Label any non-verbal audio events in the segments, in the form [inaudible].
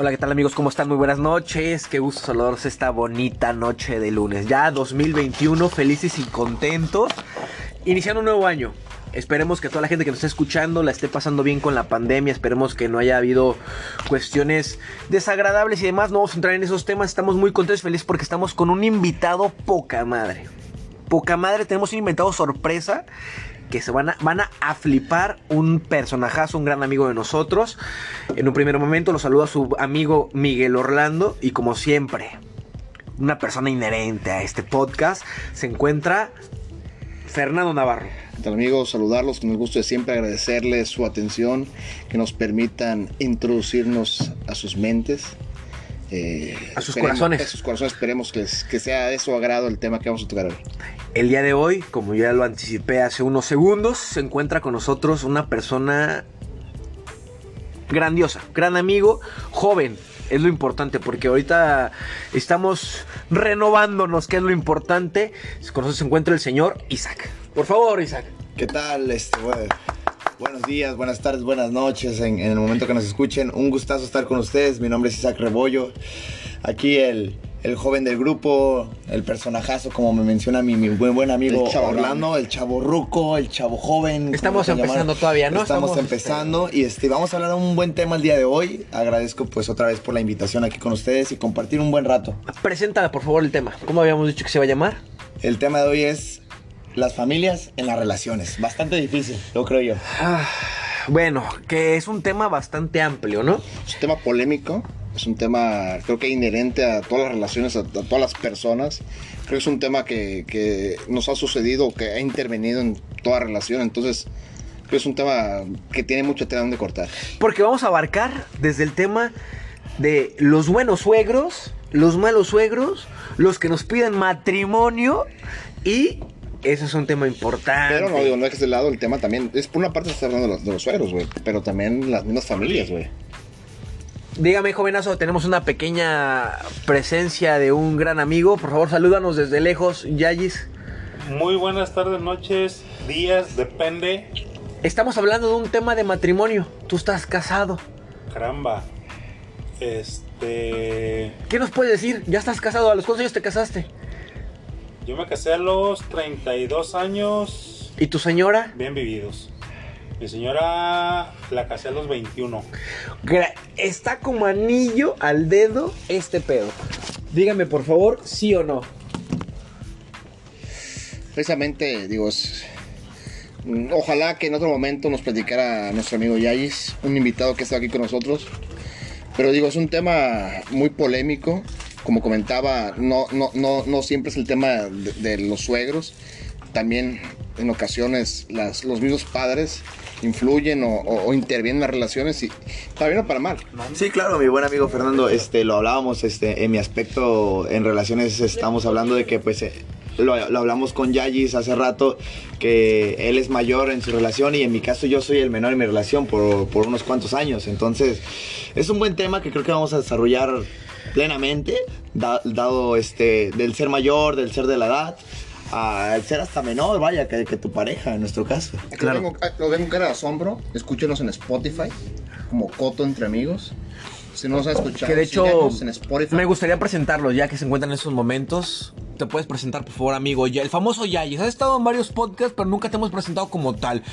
Hola, ¿qué tal amigos? ¿Cómo están? Muy buenas noches. Qué gusto saludarlos esta bonita noche de lunes. Ya 2021, felices y contentos. Iniciando un nuevo año. Esperemos que toda la gente que nos esté escuchando la esté pasando bien con la pandemia. Esperemos que no haya habido cuestiones desagradables y demás. No vamos a entrar en esos temas. Estamos muy contentos y felices porque estamos con un invitado poca madre. Poca madre, tenemos un invitado sorpresa que se van a, van a, flipar un personajazo, un gran amigo de nosotros. En un primer momento lo saluda su amigo Miguel Orlando y como siempre, una persona inherente a este podcast, se encuentra Fernando Navarro. ¿Qué tal amigos? Saludarlos con el gusto de siempre agradecerles su atención, que nos permitan introducirnos a sus mentes. Eh, a sus corazones. A sus corazones, esperemos que, que sea de su agrado el tema que vamos a tocar hoy. El día de hoy, como ya lo anticipé hace unos segundos, se encuentra con nosotros una persona grandiosa, gran amigo, joven. Es lo importante porque ahorita estamos renovándonos, que es lo importante. Con nosotros se encuentra el señor Isaac. Por favor, Isaac. ¿Qué tal? Este, buenos días, buenas tardes, buenas noches en, en el momento que nos escuchen. Un gustazo estar con ustedes. Mi nombre es Isaac Rebollo. Aquí el, el joven del grupo, el personajazo, como me menciona mi, mi buen, buen amigo el Orlando, el chavo ruco, el chavo joven. Estamos empezando todavía, ¿no? Estamos, empezando y este, vamos a hablar de un buen tema el día de hoy. Agradezco pues otra vez por la invitación aquí con ustedes y compartir un buen rato. Preséntala por favor el tema. ¿Cómo habíamos dicho que se va a llamar? El tema de hoy es las familias en las relaciones. Bastante difícil, lo creo yo. Ah, bueno, que es un tema bastante amplio, ¿no? Es un tema polémico es un tema, creo que inherente a todas las relaciones, a, todas las personas. Creo que es un tema que, nos ha sucedido, que ha intervenido en toda relación. Entonces, creo que es un tema que tiene mucho tela donde cortar. Porque vamos a abarcar desde el tema de los buenos suegros, los malos suegros, los que nos piden matrimonio y ese es un tema importante. Pero no digo, no es de lado el tema también. Es por una parte se está hablando de los, de los suegros, güey. Pero también las mismas familias, güey. Dígame, jovenazo, tenemos una pequeña presencia de un gran amigo. Por favor, salúdanos desde lejos, Yayis. Muy buenas tardes, noches, días, depende. Estamos hablando de un tema de matrimonio. Tú estás casado. Caramba. Este. ¿Qué nos puedes decir? ¿Ya estás casado? ¿A los cuántos años te casaste? Yo me casé a los 32 años. ¿Y tu señora? Bien vividos. Mi señora la casé a los 21. Está como anillo al dedo este pedo. Dígame por favor, sí o no. Precisamente, digo, ojalá que en otro momento nos platicara nuestro amigo Yayis, un invitado que está aquí con nosotros. Pero digo, es un tema muy polémico. Como comentaba, no, no, no, no siempre es el tema de, los suegros. También en ocasiones las, los mismos padres influyen o, intervienen en las relaciones y para bien o para mal. Sí, claro, mi buen amigo Fernando, este, lo hablábamos este, en mi aspecto en relaciones, estamos hablando de que pues... Eh, lo, hablamos con Yayis hace rato, que él es mayor en su relación y en mi caso yo soy el menor en mi relación por, por unos cuantos años. Entonces, es un buen tema que creo que vamos a desarrollar plenamente, dado este, del ser mayor, del ser de la edad al ser hasta menor, vaya, que, que tu pareja, en nuestro caso. Claro. Lo vengo, lo cara de asombro. Escúchenos en Spotify, como Coto entre amigos. Si no nos han escuchado, que de hecho, en Spotify. me gustaría presentarlos ya que se encuentran en esos momentos. Te puedes presentar, por favor, amigo. Ya, el famoso Yayis. Has estado en varios podcasts, pero nunca te hemos presentado como tal.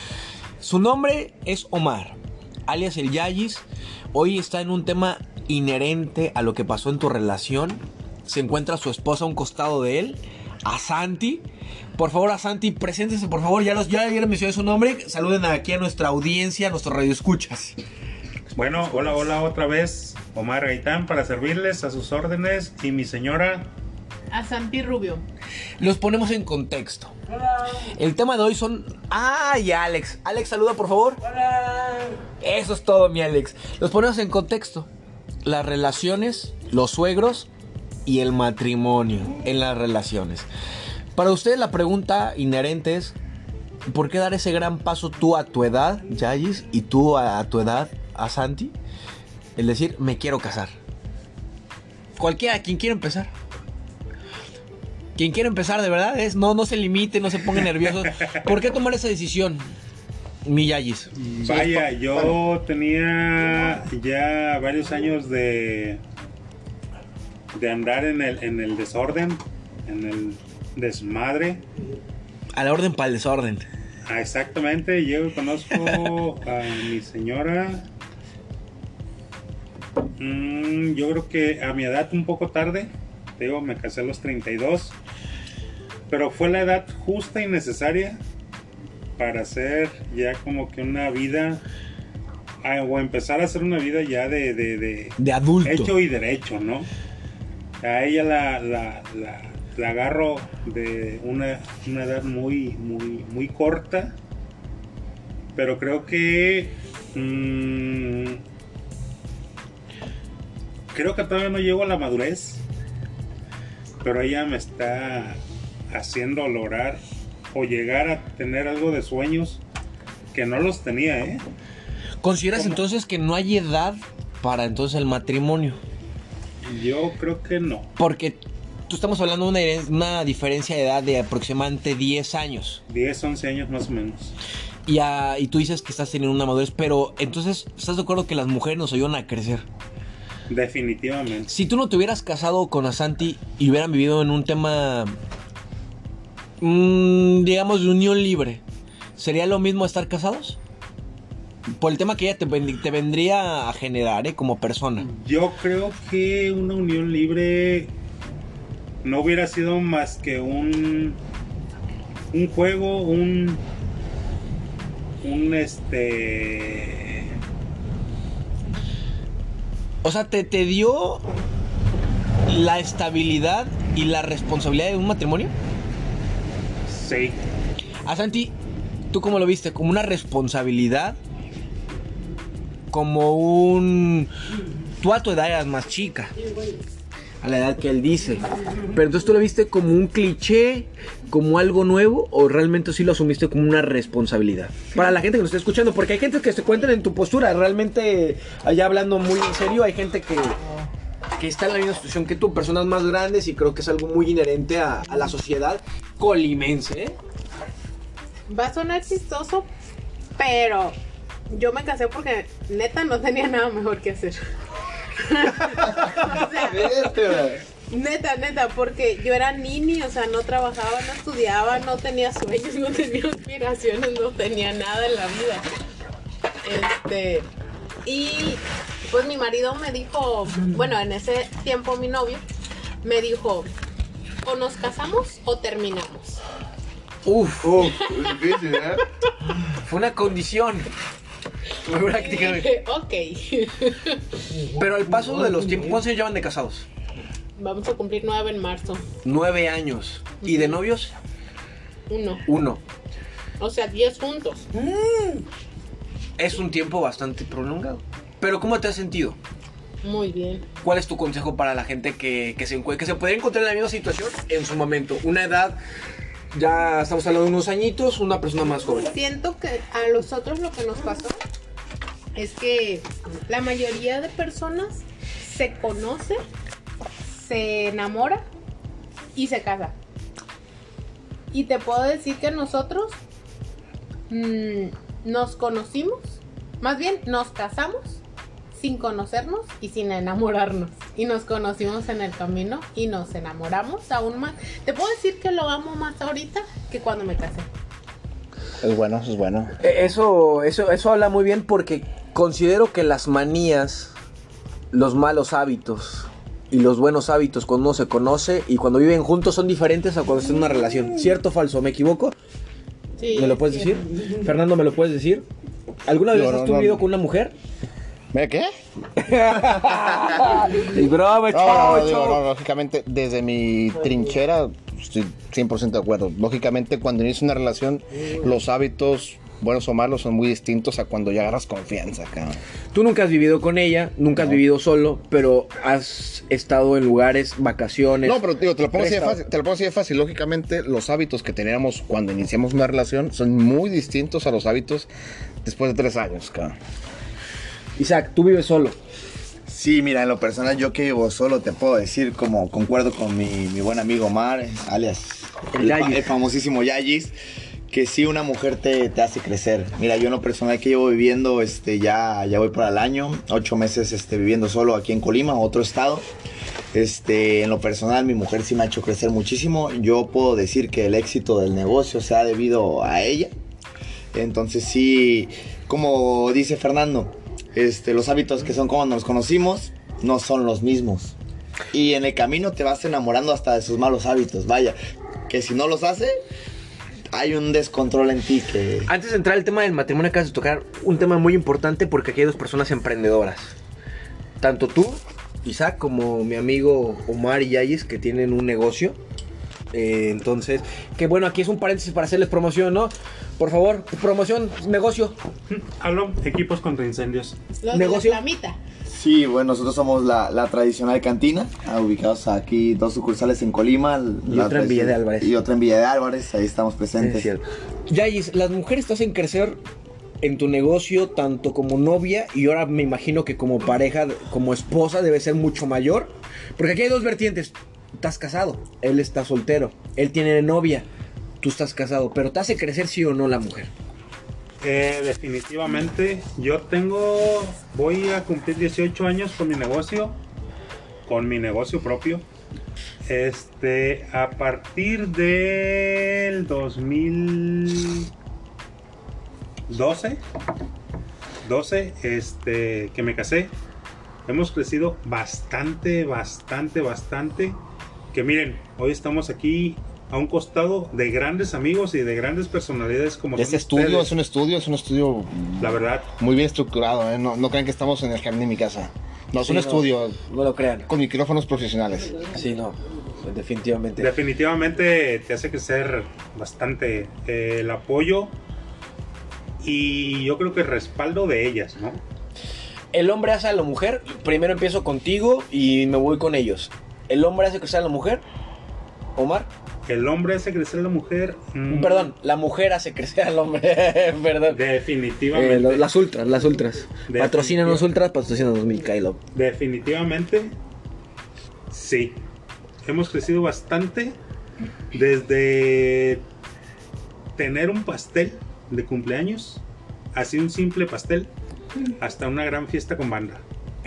Su nombre es Omar, alias el Yayis. Hoy está en un tema inherente a lo que pasó en tu relación. Se encuentra su esposa a un costado de él a Santi. Por favor, a Santi, preséntese, por favor. Ya, los, ya le mencioné su nombre. Saluden aquí a nuestra audiencia, a nuestro radio escuchas. Bueno, hola, hola otra vez. Omar Gaitán para servirles a sus órdenes y mi señora. A Santi Rubio. Los ponemos en contexto. Hola. El tema de hoy son. ¡Ay, Alex! Alex, saluda por favor. Hola. Eso es todo, mi Alex. Los ponemos en contexto. Las relaciones, los suegros y el matrimonio en las relaciones. Para usted la pregunta inherente es, ¿por qué dar ese gran paso tú a tu edad, Yayis, y tú a, tu edad, a Santi? Es decir, me quiero casar. Cualquiera, quien quiera empezar. Quien quiera empezar de verdad es, no, no se limite, no se ponga nervioso. ¿Por qué tomar esa decisión? Mi Yayis. Vaya, yo tenía ya varios años de de andar en el, en el desorden, en el desmadre. A la orden para el desorden. Ah, exactamente, yo conozco [laughs] a mi señora. Mm, yo creo que a mi edad un poco tarde. Te Digo, me casé a los 32. Pero fue la edad justa y necesaria para hacer ya como que una vida. ah, o empezar a hacer una vida ya de, de, de De adulto. hecho y derecho, ¿no? A ella la, la, la, la agarro de una, una edad muy, muy, muy corta, pero creo que... mm, creo que todavía no llego a la madurez, pero ella me está haciendo lograr o llegar a tener algo de sueños que no los tenía, ¿eh? ¿Consideras ¿Cómo? entonces que no hay edad para entonces el matrimonio? Yo creo que no. Porque tú estamos hablando de una, diferencia de edad de aproximadamente 10 años. 10, 11 años más o menos. Y, y tú dices que estás teniendo una madurez, pero entonces, ¿estás de acuerdo que las mujeres nos ayudan a crecer? Definitivamente. Si tú no te hubieras casado con Asanti y hubieran vivido en un tema, mm, digamos, de unión libre, ¿sería lo mismo estar casados? Por el tema que ella te, te vendría a generar, ¿eh? Como persona. Yo creo que una unión libre no hubiera sido más que un un juego, un un este O sea, te, te dio la estabilidad y la responsabilidad de un matrimonio. Sí, A Santi, ¿tú cómo lo viste? ¿Como una responsabilidad? ¿Como un... Tú a tu edad eras más chica. A la edad que él dice. Pero entonces tú lo viste como un cliché, como algo nuevo, o realmente sí lo asumiste como una responsabilidad. Para la gente que nos está escuchando, porque hay gente que se cuentan en tu postura. Realmente, allá hablando muy en serio, hay gente que, que está en la misma situación que tú, personas más grandes, y creo que es algo muy inherente a, a la sociedad colimense. ¿eh? Va a sonar chistoso, pero yo me casé porque neta no tenía nada mejor que hacer. [laughs] o sea, neta, neta, porque yo era nini, o sea, no trabajaba, no estudiaba, no tenía sueños, no tenía aspiraciones, no tenía nada en la vida. Este, y pues mi marido me dijo, bueno, en ese tiempo mi novio me dijo, o nos casamos o terminamos. Uf, Uf, es difícil, ¿eh? [laughs] fue una condición. Prácticamente. ok. Pero al paso de los tiempos, ¿cuántos años llevan de casados? Vamos a cumplir nueve en marzo. Nueve años. ¿Y de novios? Uno. Uno. O sea, diez juntos. Es un tiempo bastante prolongado. Pero ¿cómo te has sentido? Muy bien. ¿Cuál es tu consejo para la gente que, que se, que se encontrar en la misma situación en su momento? Una edad, ya estamos hablando de unos añitos, una persona más joven. Siento que a nosotros lo que nos pasó es que la mayoría de personas se conoce, se enamora y se casa. Y te puedo decir que nosotros mm, nos conocimos, más bien nos casamos sin conocernos y sin enamorarnos. Y nos conocimos en el camino y nos enamoramos aún más. Te puedo decir que lo amo más ahorita que cuando me casé. Es bueno, es bueno. Eh, Eso, eso, eso habla muy bien porque considero que las manías, los malos hábitos y los buenos hábitos cuando uno se conoce y cuando viven juntos son diferentes a cuando están en una relación. ¿Cierto o falso? ¿Me equivoco? Sí, ¿Me lo puedes sí. decir? Fernando, ¿me lo puedes decir? ¿Alguna vez No, has no, no. vivido con una mujer? ¿Ve qué? [laughs] y broma, No, no, no, digo, no, lógicamente, desde mi trinchera, estoy 100% de acuerdo. Lógicamente, cuando inicia una relación, los hábitos, buenos o malos, son muy distintos a cuando ya agarras confianza, cabrón. Tú nunca has vivido con ella, nunca has vivido solo, pero has estado en lugares, vacaciones. No, pero digo, te lo pongo así de fácil. Te lo pongo así de fácil. Lógicamente, los hábitos que teníamos cuando iniciamos una relación son muy distintos a los hábitos después de tres años, cabrón. Isaac, tú vives solo. Sí, mira, en lo personal yo que vivo solo te puedo decir, como concuerdo con mi, mi buen amigo Omar, alias El el, el famosísimo Yayis, que sí una mujer te, te hace crecer. Mira, yo en lo personal que llevo viviendo, este, ya, ya voy para el año, ocho meses este, viviendo solo aquí en Colima, otro estado. Este, en lo personal, mi mujer sí me ha hecho crecer muchísimo. Yo puedo decir que el éxito del negocio se ha debido a ella. Entonces sí, como dice Fernando, este, los hábitos que son como nos conocimos no son los mismos. Y en el camino te vas enamorando hasta de sus malos hábitos. Vaya, que si no los hace, hay un descontrol en ti que... Antes de entrar al tema del matrimonio, acabas de tocar un tema muy importante porque aquí hay dos personas emprendedoras. Tanto tú, Isaac, como mi amigo Omar y Yayis, que tienen un negocio. Eh, entonces, que bueno, aquí es un paréntesis para hacerles promoción, ¿no? Por favor, promoción, negocio. Hablo, equipos contra incendios. Los ¿Negocio? de la flamita. Sí, bueno, nosotros somos la, la tradicional cantina, ah, ubicados aquí dos sucursales en Colima. Y otra en Villa de Álvarez. Y otra en Villa de Álvarez, ahí estamos presentes. Es cierto. Yayis, las mujeres te hacen crecer en tu negocio tanto como novia y ahora me imagino que como pareja, como esposa debe ser mucho mayor. Porque aquí hay dos vertientes. Estás casado, él está soltero, él tiene novia, tú estás casado, pero te hace crecer sí o no la mujer. Eh, definitivamente, yo tengo, voy a cumplir 18 años con mi negocio, con mi negocio propio. Este, a partir del 2012, 12, este, que me casé, hemos crecido bastante, bastante, bastante. Que miren, hoy estamos aquí a un costado de grandes amigos y de grandes personalidades como Este son estudio ustedes. es un estudio, es un estudio La verdad, muy bien estructurado, ¿eh? no, no crean que estamos en el jardín de mi casa. No, es Sí, un no. estudio No lo crean. con micrófonos profesionales. Sí, no, definitivamente. definitivamente te hace crecer bastante eh, el apoyo y yo creo que el respaldo de ellas, ¿no? El hombre hace a la mujer, primero empiezo contigo y me voy con ellos. El hombre hace crecer a la mujer, Omar. El hombre hace crecer a la mujer. mm, Perdón, la mujer hace crecer al hombre. [laughs] Perdón. Definitivamente. Eh, lo- las ultras, las ultras. Patrocínanos ultras, patrocínanos Mikhailov. Definitivamente, sí. Hemos crecido bastante desde tener un pastel de cumpleaños, así un simple pastel, hasta una gran fiesta con banda.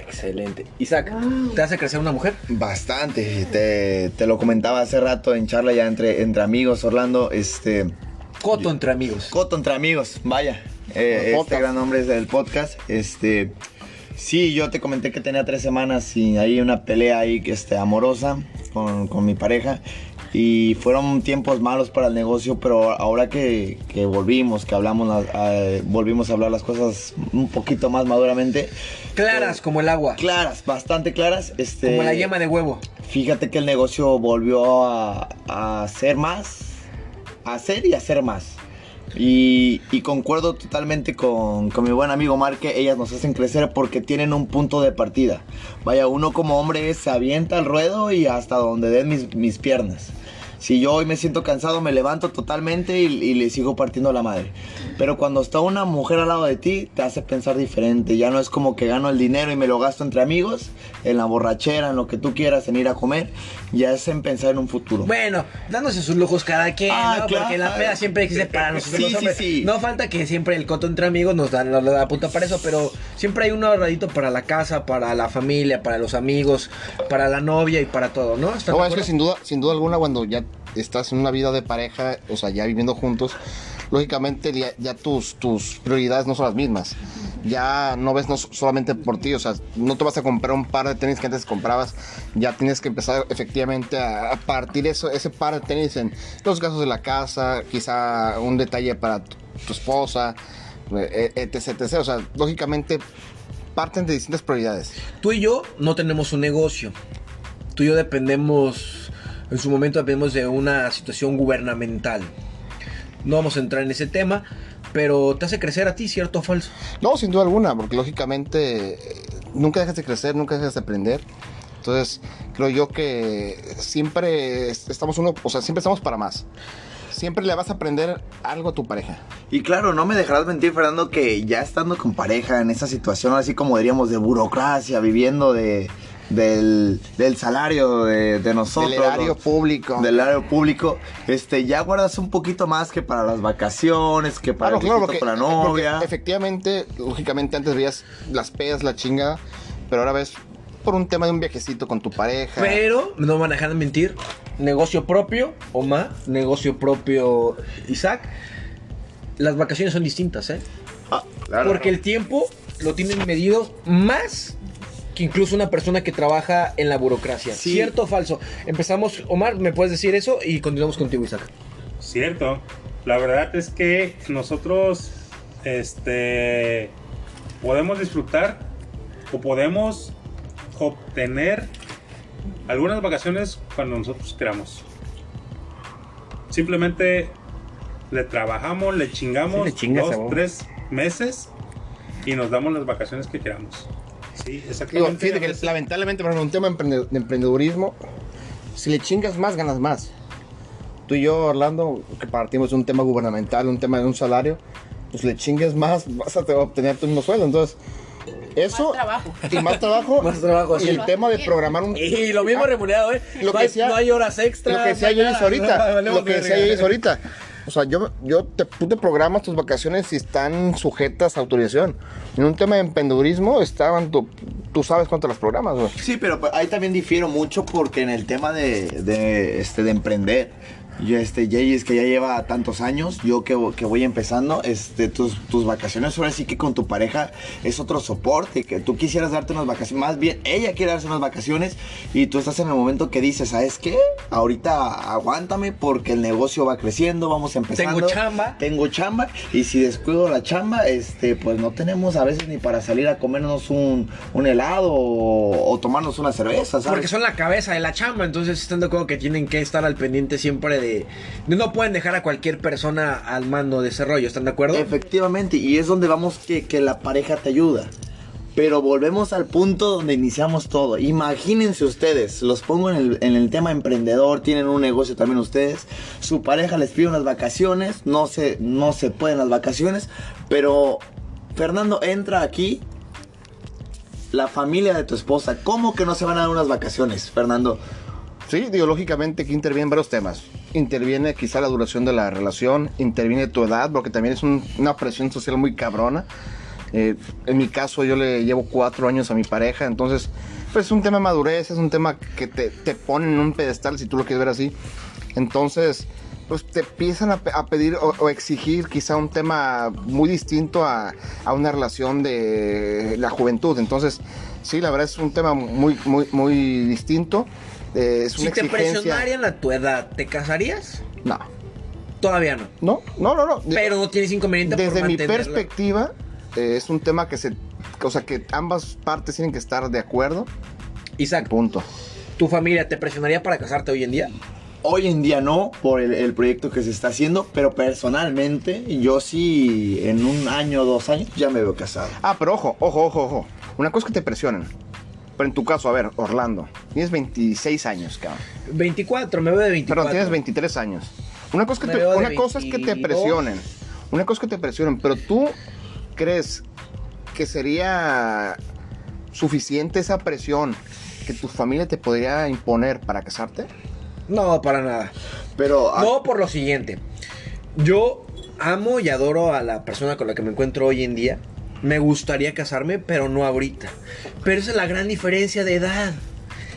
Excelente. Isaac, ¿te hace crecer una mujer? Bastante, te, te lo comentaba hace rato en charla ya entre, entre amigos, Orlando, este... Coto entre amigos. Coto entre amigos, vaya. Eh, este gran nombre es del podcast. Este, sí, yo te comenté que tenía tres semanas y ahí una pelea ahí este, amorosa con, con mi pareja. Y fueron tiempos malos para el negocio, pero ahora que, que volvimos, que hablamos, eh, volvimos a hablar las cosas un poquito más maduramente. Claras como el agua. Claras, bastante claras. Este, Como la yema de huevo. Fíjate que el negocio volvió a, a hacer más, a hacer y hacer más. Y, y concuerdo totalmente con, con mi buen amigo Mar que ellas nos hacen crecer porque tienen un punto de partida. Vaya, uno como hombre se avienta al ruedo y hasta donde den mis, mis piernas. Si yo hoy me siento cansado, me levanto totalmente y, y le sigo partiendo la madre. Pero cuando está una mujer al lado de ti, te hace pensar diferente. Ya no es como que gano el dinero y me lo gasto entre amigos, en la borrachera, en lo que tú quieras, en ir a comer. Ya es en pensar en un futuro. Bueno, dándose sus lujos cada quien, Ah, ¿no? claro. Porque la peda siempre existe [laughs] para nosotros Sí, los sí, hombres. sí. No falta que siempre el coto entre amigos nos dan la, la punta para eso, pero siempre hay un ahorradito para la casa, para la familia, para los amigos, para la novia y para todo, ¿no? ¿Están No, es que sin duda, sin duda alguna cuando ya estás en una vida de pareja, o sea, ya viviendo juntos, lógicamente ya, tus, tus prioridades no son las mismas. Ya no ves no so- solamente por ti, o sea, no te vas a comprar un par de tenis que antes comprabas, ya tienes que empezar efectivamente a, partir eso, ese par de tenis en los gastos de la casa, quizá un detalle para tu, esposa, eh, etc, etc. O sea, lógicamente parten de distintas prioridades. Tú y yo no tenemos un negocio. Tú y yo dependemos, en su momento dependemos de una situación gubernamental. No vamos a entrar en ese tema, pero te hace crecer a ti, ¿cierto o falso? No, sin duda alguna, porque lógicamente eh, nunca dejas de crecer, nunca dejas de aprender. Entonces, creo yo que siempre es- estamos uno, o sea, siempre estamos para más. Siempre le vas a aprender algo a tu pareja. Y claro, no me dejarás mentir, Fernando, que ya estando con pareja en esa situación, así como diríamos, de burocracia, viviendo de, del, del salario de, de nosotros. Del erario ¿no? público. Del erario público. Este, ya guardas un poquito más que para las vacaciones, que para Claro, el claro, porque, con la porque novia. efectivamente, lógicamente antes veías las pedas, la chinga, pero ahora ves por un tema de un viajecito con tu pareja. Pero no me van a dejar de mentir. Negocio propio, Omar. Negocio propio, Isaac. Las vacaciones son distintas, ¿eh? Ah, claro. Porque el tiempo lo tienen medido más que incluso una persona que trabaja en la burocracia. Sí. ¿Cierto o falso? Empezamos, Omar, ¿me puedes decir eso? Y continuamos contigo, Isaac. Cierto. La verdad es que nosotros este podemos disfrutar o podemos obtener algunas vacaciones cuando nosotros queramos. Simplemente le trabajamos, le chingamos Sí, le chingas dos, tres meses y nos damos las vacaciones que queramos. Sí, Digo, exactamente. fíjate que lamentablemente, por ejemplo, un tema de emprende- de emprendedurismo, si le chingas más, ganas más. Tú y yo, Orlando, que partimos de un tema gubernamental, un tema de un salario, pues le chingues más, vas a te- obtener tu mismo sueldo. Entonces, eso Más trabajo. y más trabajo, [laughs] Más trabajo, y sí. el tema de programar un... Y lo mismo remunerado, ¿eh? Lo no, que hay, decía- no hay horas extras. Lo que decía no nada. ahorita, [laughs] lo que decía. Yoyis ahorita. O sea, yo, yo te, tú te programas tus vacaciones y están sujetas a autorización. En un tema de emprendedurismo, estaban, tú, tú sabes cuánto las programas, güey. Sí, pero ahí también difiero mucho porque en el tema de, de, este, de emprender, yo, este, Jay es que ya lleva tantos años, yo que, que voy empezando, este, tus, tus vacaciones ahora sí que con tu pareja es otro soporte, que tú quisieras darte unas vacaciones, más bien ella quiere darse unas vacaciones y tú estás en el momento que dices, ¿sabes qué? Ahorita aguántame porque el negocio va creciendo, vamos empezando. Tengo chamba. Tengo chamba y si descuido la chamba, este, pues no tenemos a veces ni para salir a comernos un, un helado o, o tomarnos una cerveza, ¿sabes? Porque son la cabeza de la chamba, entonces están de acuerdo que tienen que estar al pendiente siempre de... No pueden dejar a cualquier persona al mando de ese rollo, ¿están de acuerdo? Efectivamente, y es donde vamos que, que la pareja te ayuda. Pero volvemos al punto donde iniciamos todo. Imagínense ustedes, los pongo en el, en el tema emprendedor, tienen un negocio también ustedes, su pareja les pide unas vacaciones, no se, no se pueden las vacaciones, pero Fernando entra aquí, la familia de tu esposa, ¿cómo que no se van a dar unas vacaciones, Fernando? Sí, digo, lógicamente que intervienen varios temas. Interviene quizá la duración de la relación, interviene tu edad, porque también es un- una presión social muy cabrona. Eh, en mi caso, yo le llevo cuatro años a mi pareja, entonces, pues es un tema de madurez, es un tema que te, te pone en un pedestal, si tú lo quieres ver así. Entonces, pues te empiezan a, pe- a pedir o, o exigir quizá un tema muy distinto a, a una relación de la juventud. Entonces, sí, la verdad es un tema muy, muy, muy distinto. Eh, es si te presionarían a tu edad, ¿te casarías? No, Todavía no. no, no, no. no. Pero no tienes inconveniente por Desde mi perspectiva, eh, es un tema que se. O sea, que ambas partes tienen que estar de acuerdo. Isaac, Punto. ¿tu familia te presionaría para casarte hoy en día? Hoy en día no, por el, el proyecto que se está haciendo, pero personalmente yo sí en un año o dos años ya me veo casado. Ah, pero ojo, ojo, ojo, ojo. Una cosa es que te presionen. Pero en tu caso, a ver, Orlando, tienes 26 años, cabrón. 24, me veo de 24. Perdón, tienes 23 años. Una cosa, que te- una cosa es que te 22. presionen. Una cosa es que te presionen, pero tú crees que sería suficiente esa presión que tu familia te podría imponer para casarte? No, para nada. Pero ah, No por lo siguiente. Yo amo y adoro a la persona con la que me encuentro hoy en día. Me gustaría casarme, pero no ahorita. Pero esa es la gran diferencia de edad.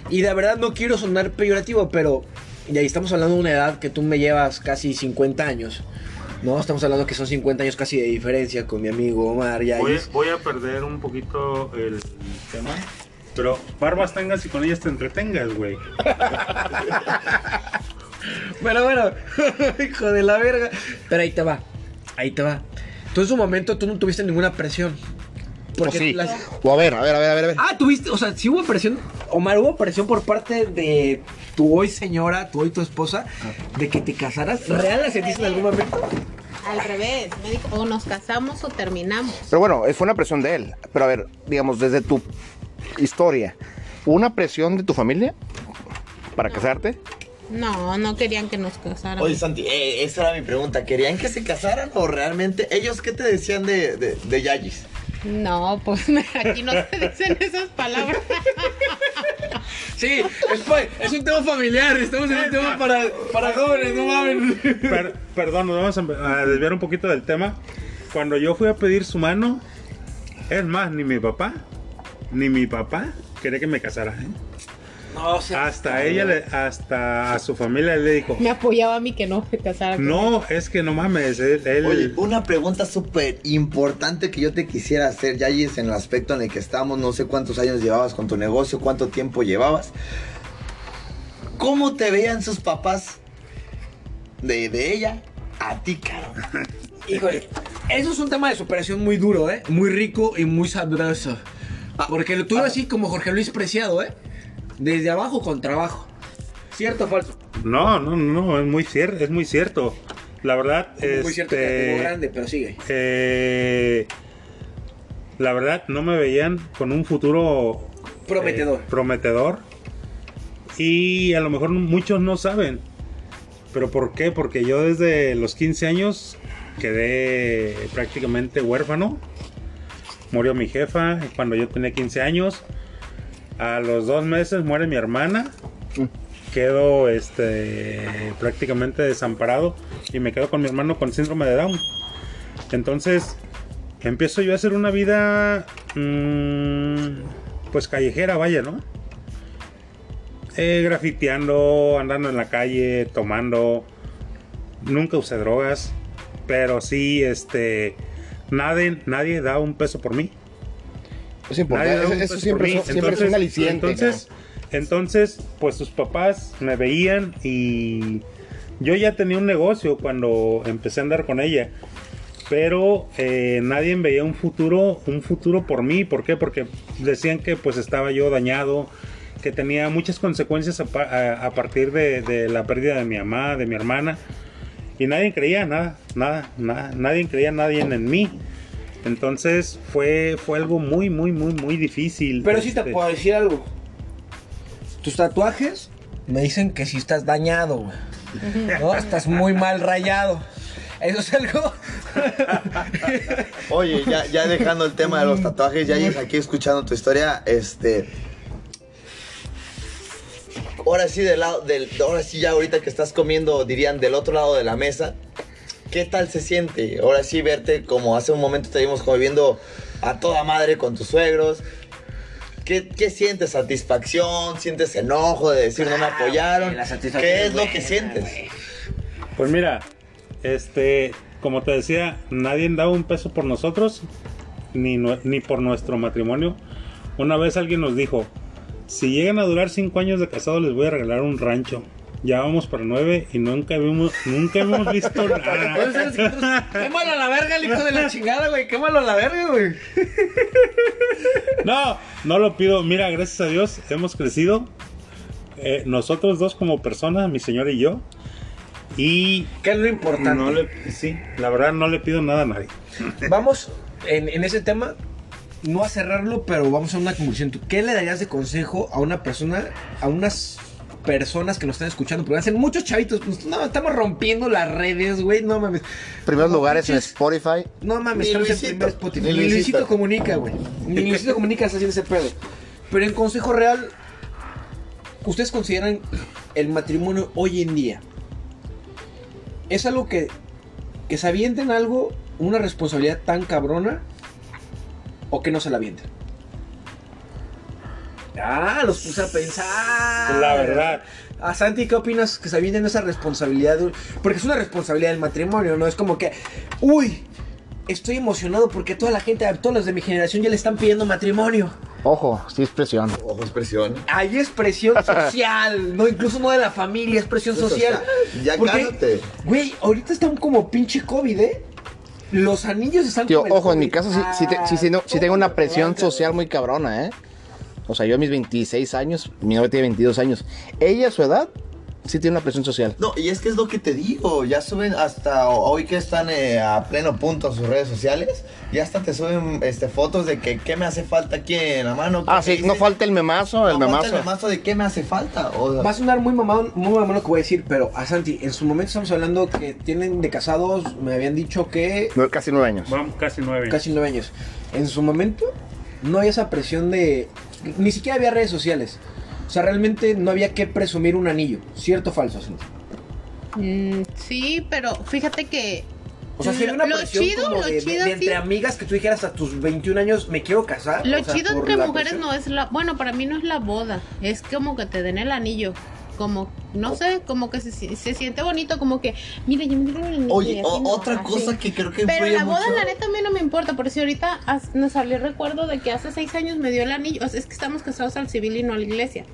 Y de verdad no quiero sonar peyorativo, pero... Y ahí estamos hablando de una edad que tú me llevas casi 50 años. No, estamos hablando que son 50 años casi de diferencia con mi amigo Omar y Voy, voy a perder un poquito el tema. Pero barbas tengas y con ellas te entretengas, güey. [laughs] Bueno, bueno, [laughs] hijo de la verga. Pero ahí te va, ahí te va. Tú en su momento tú no tuviste ninguna presión. O sí. las- O a ver, a ver, a ver, a ver. a ver. Ah, tuviste, o sea, si hubo presión, Omar, hubo presión por parte de tu hoy señora, tu hoy tu esposa, de que te casaras. ¿Real la sentiste en algún momento? Al revés, me dijo, o nos casamos o terminamos. Pero bueno, fue una presión de él. Pero a ver, digamos, desde tu historia, ¿hubo una presión de tu familia para casarte? No, no querían que nos casáramos. Oye, Santi, eh, esa era mi pregunta. ¿Querían que se casaran o realmente ellos qué te decían de, de, de Yayis? No, pues [laughs] aquí no se dicen esas palabras. [laughs] Sí, es, un tema familiar, estamos en un tema para, para jóvenes, no mames. Per- perdón, nos vamos a desviar un poquito del tema. Cuando yo fui a pedir su mano, es más, ni mi papá, ni mi papá quería que me casara. ¿eh? No, o sea, Hasta ella, le- hasta a su familia le dijo, Me apoyaba a mí que no me casara con él. no, es que no mames, él... él- Oye, una pregunta súper importante que yo te quisiera hacer, Yayis, en el aspecto en el que estamos. No sé cuántos años llevabas con tu negocio, cuánto tiempo llevabas. ¿Cómo te veían sus papás de, de ella a ti, caro? [laughs] Híjole, eso es un tema de superación muy duro, ¿eh? Muy rico y muy sabroso. Porque lo tuve así como Jorge Luis Preciado, ¿eh? Desde abajo con trabajo. ¿Cierto o falso? No, no, no, es muy cierto, es muy cierto. La verdad, Muy cierto que este, grande, pero sigue. eh, la verdad no me veían con un futuro Prometedor. eh, prometedor. Y a lo mejor muchos no saben. ¿Pero por qué? Porque yo desde los 15 años quedé prácticamente huérfano. Murió mi jefa cuando yo tenía 15 años. A los dos meses muere mi hermana. Quedo este, prácticamente desamparado y me quedo con mi hermano con síndrome de Down. Entonces empiezo yo a hacer una vida mm, pues callejera, vaya, ¿no? Eh, grafiteando, andando en la calle, tomando. Nunca usé drogas, pero sí, este, nadie, nadie da un peso por mí. Es importante. Eso, siempre, mí. es- un aliciente. Entonces, entonces, pues sus papás me veían y yo ya tenía un negocio cuando empecé a andar con ella. Pero eh, nadie veía un futuro, un futuro por mí. ¿Por qué? Porque decían que pues estaba yo dañado, que tenía muchas consecuencias a, pa- a- a partir de, de la pérdida de mi mamá, de mi hermana. Y nadie creía nada, nada, nada, nadie creía nadie en, en mí. Entonces fue, fue algo muy, muy, muy, muy difícil. Pero sí te Este, puedo decir algo. Tus tatuajes me dicen que sí estás dañado, güey. ¿No? Estás muy mal rayado. Eso es algo. Oye, ya, ya dejando el tema de los tatuajes, Yayis, aquí escuchando tu historia, este. Ahora sí, del lado, del, ahora sí, ya ahorita que estás comiendo, dirían, del otro lado de la mesa, ¿qué tal se siente? Ahora sí, verte como hace un momento te vimos conviviendo a toda madre con tus suegros. ¿Qué, qué sientes? ¿Satisfacción? ¿Sientes enojo de decir no me apoyaron? la satisfacción ¿Qué es lo que sientes? Pues mira, este, como te decía, nadie daba un peso por nosotros, ni, ni por nuestro matrimonio. Una vez alguien nos dijo, si llegan a durar cinco años de casado les voy a regalar un rancho. Ya vamos para nueve y nunca vimos, nunca hemos visto [laughs] nada. Quémalo a la verga, el hijo de la chingada, güey. Quémalo a la verga, güey. No, no lo pido. Mira, gracias a Dios hemos crecido. eh, nosotros dos como personas, mi señor y yo. Y ¿Qué es lo importante? no le, sí, la verdad no le pido nada a nadie. Vamos en, en ese tema, no a cerrarlo, pero vamos a una conclusión. ¿Tú qué le darías de consejo a una persona, a unas personas que nos están escuchando? Porque hacen muchos chavitos. pues, No, estamos rompiendo las redes, güey. No mames. Primeros Como lugares en Spotify. No mames, Ni estamos en primer Spotify. ni Ni Luisito, Luisito. comunica, güey. Ni Luisito comunica está haciendo ese pedo. Pero en consejo real, ¿ustedes consideran el matrimonio hoy en día? ¿Es algo que, que se avienten algo, una responsabilidad tan cabrona? ¿O que no se la avienten? Ah, los puse a pensar. La verdad. A Santi, ¿qué opinas que se avienten esa responsabilidad? de- Porque es una responsabilidad del matrimonio, ¿no? Es como que, uy, estoy emocionado porque toda la gente, todos los de mi generación ya le están pidiendo matrimonio. Ojo, sí es presión. Ojo, expresión. Hay expresión [laughs] social, no, incluso no de la familia, es presión social. ya Porque, cállate. Güey, ahorita están como pinche COVID, ¿eh? Los anillos están Tío, el ojo, en mi caso sí, sí, te- sí, sí, no- sí Ah, tengo una presión social muy cabrona, ¿eh? O sea, yo a mis 26 años, mi novia tiene 22 años. Ella a su edad sí tiene una presión social. No, y es que es lo que te digo, ya suben hasta hoy que están eh, a pleno punto en sus redes sociales, ya hasta te suben este, fotos de que qué me hace falta aquí en la mano. Ah, ¿qué sí, no falta el memazo, el No falta el memazo de qué me hace falta. O sea, Va a sonar muy mamón, muy mamón lo que voy a decir, pero a Santi, en su momento estamos hablando que tienen de casados, me habían dicho que Nue- Casi nueve años. Vamos casi nueve. casi nueve años. En su momento no había esa presión de... Ni siquiera había redes sociales. sea, realmente no había que presumir un anillo. ¿Cierto o falso? Mm, sí, pero fíjate que. O sea, sería una lo presión chido, como lo de, chido, de entre sí. amigas que tú dijeras a tus 21 años me quiero casar. Lo o sea, chido entre mujeres presión. no es la. Bueno, para mí no es la boda. Es como que te den el anillo. Como, no sé, como que se, se siente bonito. Como que, mira, yo me y Oye, o- no, otra así. cosa que creo que Pero la boda, mucho- la neta, a mí no me importa. Por si ahorita nos salió el recuerdo de que hace seis años me dio el anillo. O sea, es que estamos casados al civil y no a la iglesia.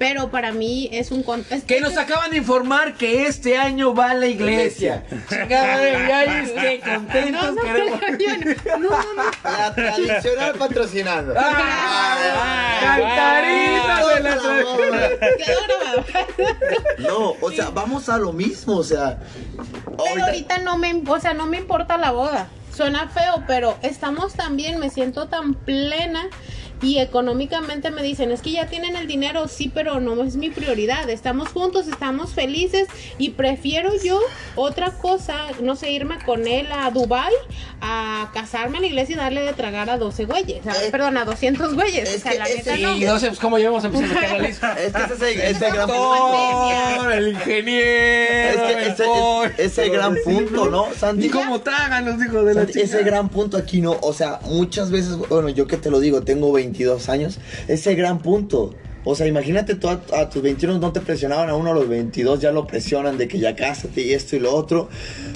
Pero para mí es un. con- es- Que nos acaban de informar que este año va a la iglesia. [laughs] Chingada de Yayis, qué contentos No, no, queremos. [laughs] no, no, no. La tradicional patrocinando. ¡Ah! ¡Cantarina de la. No, o sea, vamos a lo mismo, o sea. Pero ahorita no me, o sea, no me importa la boda. Suena feo, pero estamos tan bien, me siento tan plena y económicamente me dicen, es que ya tienen el dinero, sí, pero no es mi prioridad. Estamos juntos, estamos felices y prefiero yo otra cosa, no sé, irme con él a Dubai a casarme en la iglesia y darle de tragar a 12 güeyes, sea, Eh, perdón, a 200 güeyes. es o sea, que la ese- neta Y no. no sé pues, cómo llevamos a empezar a la lista. [laughs] Es que ese es el, ese gran Doctor, el ingeniero, Es que ese, es, ese gran punto, ¿no, Santi? ¿Y cómo tragan los hijos de la Santi, chica? Ese gran punto aquí, ¿no? O sea, muchas veces, bueno, yo que te lo digo, tengo 22 años, ese gran punto. O sea, imagínate tú a, a tus 21 no te presionaban, a uno a los 22 ya lo presionan de que ya cásate y esto y lo otro.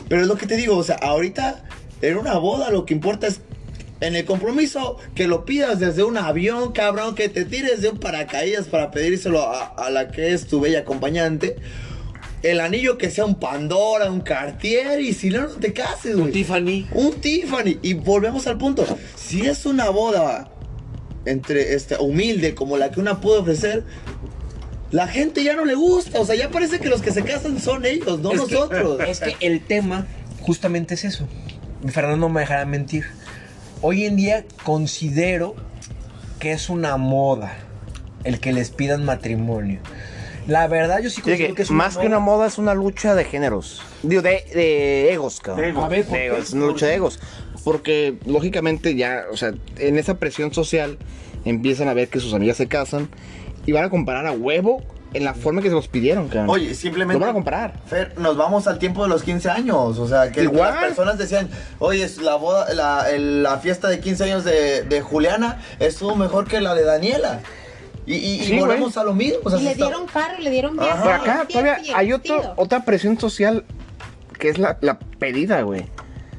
Pero es lo que te digo, o sea, ahorita en una boda lo que importa es en el compromiso que lo pidas desde un avión, cabrón, que te tires de un paracaídas para pedírselo a, a la que es tu bella acompañante. El anillo que sea un Pandora, un Cartier y si no, no te cases, güey. Tiffany. Un Tiffany. Y volvemos al punto. Si es una boda entre este humilde como la que una puede ofrecer, la gente ya no le gusta. O sea, ya parece que los que se casan son ellos, no Es que- nosotros. es que el tema justamente es eso. Fernando no me dejará mentir. Hoy en día considero que es una moda el que les pidan matrimonio. La verdad, yo sí considero que que es más que una moda es una lucha de géneros. Digo, de, de egos, cabrón. De egos. A ver, ¿por De qué? egos, es una lucha de egos. Porque, lógicamente, ya, o sea, en esa presión social empiezan a ver que sus amigas se casan y van a comparar a huevo en la forma que se los pidieron, cabrón. Oye, simplemente. Lo van a comparar. Fer, nos vamos al tiempo de los 15 años. O sea, que Igual. las personas decían, oye, es la boda, la, el- la fiesta de 15 años de, de Juliana estuvo mejor que la de Daniela. Y, y- y volvemos güey. a lo mismo. O sea, Y se le está- dieron carro, y le dieron viaje. Por acá todavía hay otro, otra presión social que es la, la pedida, güey.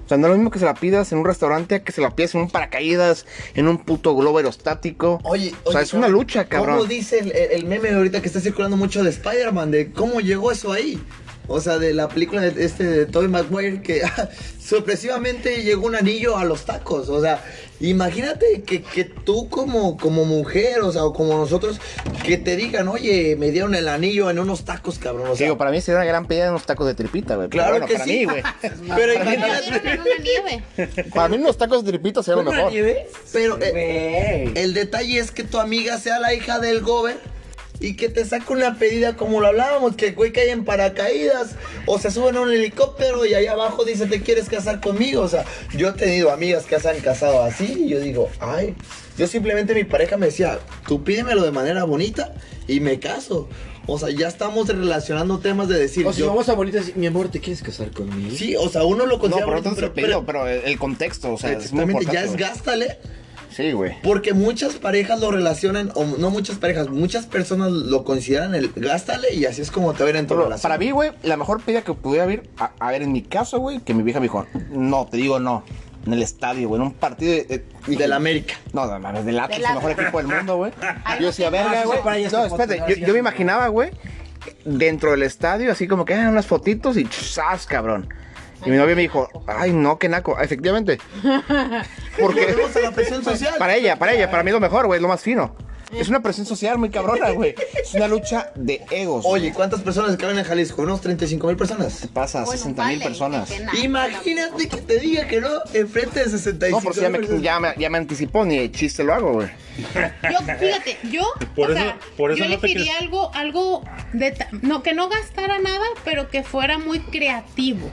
O sea, no es lo mismo que se la pidas en un restaurante a que se la pidas en un paracaídas, en un puto globo aerostático. Oye, o sea, es una lucha, cabrón. ¿Cómo dice el, el meme ahorita que está circulando mucho de Spider-Man? De cómo llegó eso ahí. O sea, de la película de, este, de Tobey Maguire que [laughs] sorpresivamente llegó un anillo a los tacos. O sea, imagínate que, que tú como, como mujer, o sea, o como nosotros, que te digan, oye, me dieron el anillo en unos tacos, cabrón. O sea, Digo, para mí sería una gran pedida en unos tacos de tripita, güey. Pero claro bueno, que para sí. mí, güey. [laughs] Pero imagínate. [laughs] Para mí unos tacos de tripita sería lo ¿Con una mejor. Pero eh, el detalle es que tu amiga sea la hija del gober y que te saque una pedida como lo hablábamos, que güey cae en paracaídas o se sube en un helicóptero y allá abajo dice te quieres casar conmigo. O sea, yo he tenido amigas que se han casado así y yo digo, ay, yo simplemente mi pareja me decía, tú pídemelo de manera bonita y me caso. O sea, ya estamos relacionando temas de decir, O si yo- vamos a bonitas, mi amor, ¿te quieres casar conmigo? sí, o sea, uno lo No, considera pero no bonito, tanto el pedido, pero el, contexto, o sea, es muy exactamente, ya es gástale. Sí, güey. Porque muchas parejas lo relacionan, o no muchas parejas, muchas personas lo consideran el gástale y así es como te ven en tu Pero relación. para mí, güey, la mejor pedida que pudiera haber, a, a ver, en mi caso, güey, que mi vieja me dijo, no, te digo no, en el estadio, güey, en un partido de... de- Del América. No, no mames, del Atlas, Del el mejor equipo del mundo, güey. Yo decía, no, verga, güey. para allá No, espérate, yo, yo me imaginaba, güey, dentro del estadio, así como que ah, unas fotitos y ¡zas, cabrón! Y mi novia me dijo, ay, no, qué naco. Efectivamente. [laughs] Porque Volvemos a la presión social. para ella, para ella, para mí es lo mejor, güey, es lo más fino. Es una presión social muy cabrona, güey. Es una lucha de egos. Oye, ¿cuántas personas caben en Jalisco? Unos 35 mil personas. pasa Bueno, 60 mil vale, personas. nada. Imagínate que te diga que no enfrente de 65 No, por si ya me, ya, me, ya me anticipó, ni de chiste lo hago, güey. Yo, fíjate, yo, Por o eso- sea, por eso yo no elegiría algo, algo de no, que no gastara nada, pero que fuera muy creativo.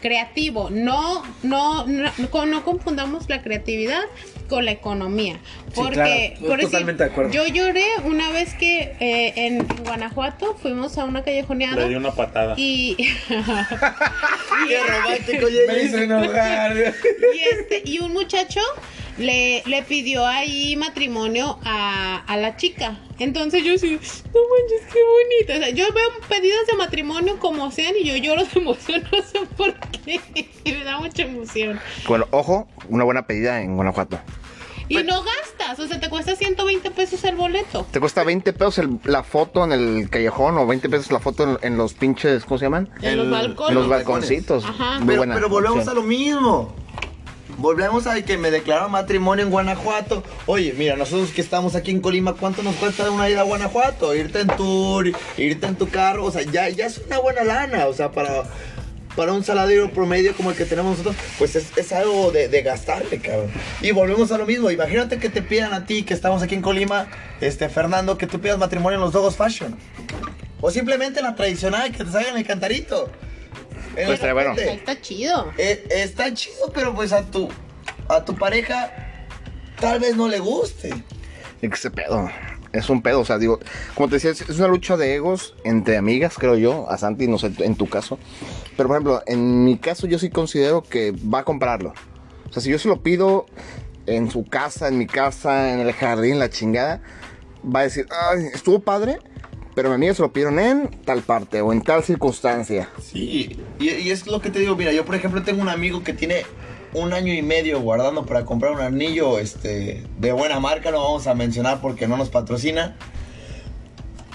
Creativo. No, no, no, no, confundamos la creatividad con la economía. Sí, Porque, claro, por decir, totalmente de acuerdo. yo lloré una vez que eh, en, en Guanajuato fuimos a una callejoneada Le di una patada. y, [laughs] Qué romántico, [laughs] Me hizo enojar. [laughs] y, este, y un muchacho le, le pidió ahí matrimonio a, a la chica. Entonces yo sí, no manches, qué bonito. O sea, yo veo pedidos de matrimonio como sean y yo lloro de emoción, no sé por qué. Me da mucha emoción. Bueno, ojo, una buena pedida en Guanajuato. Y no gastas, o sea, te cuesta 120 pesos el boleto. Te cuesta 20 pesos el- la foto en el callejón o 20 pesos la foto en, en los pinches, ¿cómo se llaman? En los balcones. En los balconcitos. Ajá. Muy Pero, buena pero volvemos opción. a lo mismo. Volvemos a que me declararon matrimonio en Guanajuato. Oye, mira, nosotros que estamos aquí en Colima, ¿cuánto nos cuesta una ida a Guanajuato? Irte en tour, irte en tu carro, o sea, ya, ya es una buena lana, o sea, para, para un salario promedio como el que tenemos nosotros, pues es, es algo de, de gastarle, cabrón. Y volvemos a lo mismo, imagínate que te pidan a ti, que estamos aquí en Colima, este, Fernando, que tú pidas matrimonio en los Dogos Fashion. O simplemente en la tradicional, que te salgan el cantarito. En Pues la estaría bueno. está chido. Eh, está chido, pero pues a tu a tu pareja tal vez no le guste. Es que ese pedo. Es un pedo, o sea, digo, como te decía, es una lucha de egos entre amigas, creo yo, a Santi, no sé, en tu caso. Pero, por ejemplo, en mi caso yo sí considero que va a comprarlo. O sea, si yo se lo pido en su casa, en mi casa, en el jardín, la chingada, va a decir, estuvo padre, pero mi amiga se lo pidieron en tal parte o en tal circunstancia. Sí, y, y es lo que te digo, mira, yo por ejemplo tengo un amigo que tiene un año y medio guardando para comprar un anillo este, de buena marca, no vamos a mencionar porque no nos patrocina.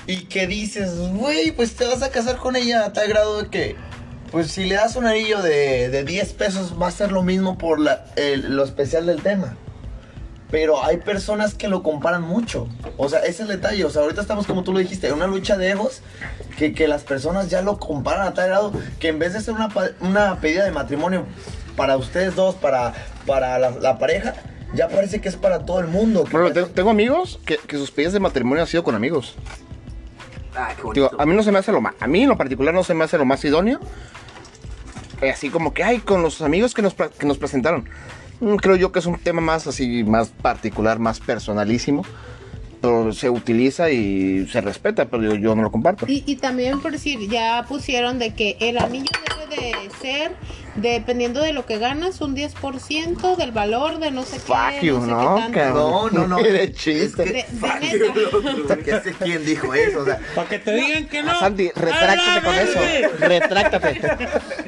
Y que dices, güey, pues te vas a casar con ella a tal grado de que, pues si le das un anillo de, de 10 pesos va a ser lo mismo por la- el- lo especial del tema. Pero hay personas que lo comparan mucho. O sea, ese es el detalle. O sea, ahorita estamos, como tú lo dijiste, en una lucha de egos que, que las personas ya lo comparan a tal grado que en vez de ser una, una pedida de matrimonio para ustedes dos, para, para la, la pareja, ya parece que es para todo el mundo. parece- tengo, tengo amigos que, que sus pedidas de matrimonio han sido con amigos. Ah, qué. Digo, a mí no se me hace lo más, a mí en lo particular no se me hace lo más idóneo. Eh, Así como que, ay, con los amigos que nos, que nos presentaron. Mm, Creo yo que es un tema más así, más particular, más personalísimo. Pero se utiliza y se respeta, pero yo, yo no lo comparto. Y, y también por decir, ya pusieron de que el anillo debe de ser, dependiendo de lo que ganas, un 10% del valor de no sé qué. You, sé qué ¿no? No, no, no. [laughs] Ni de chiste. De- de que sé quién dijo eso. O sea, Para que te digan que no. Santi, ¡A retráctate con eso. Retráctate.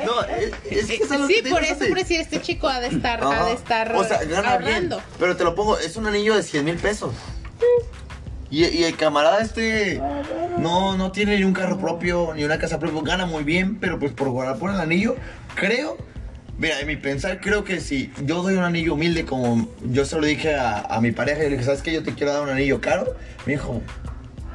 no, es, es que es algo Sí, que por eso, por decir, este chico ha de estar, ha de estar O sea, gana ahorrando. bien. Pero te lo pongo, es un anillo de 100 mil pesos. Y, y el camarada este no, no tiene ni un carro propio, ni una casa propia, gana muy bien, pero pues por guardar por el anillo, creo, mira, en mi pensar, creo que si yo doy un anillo humilde como yo se lo dije a, a mi pareja, yo le dije, ¿sabes qué? Yo te quiero dar un anillo caro. Me dijo,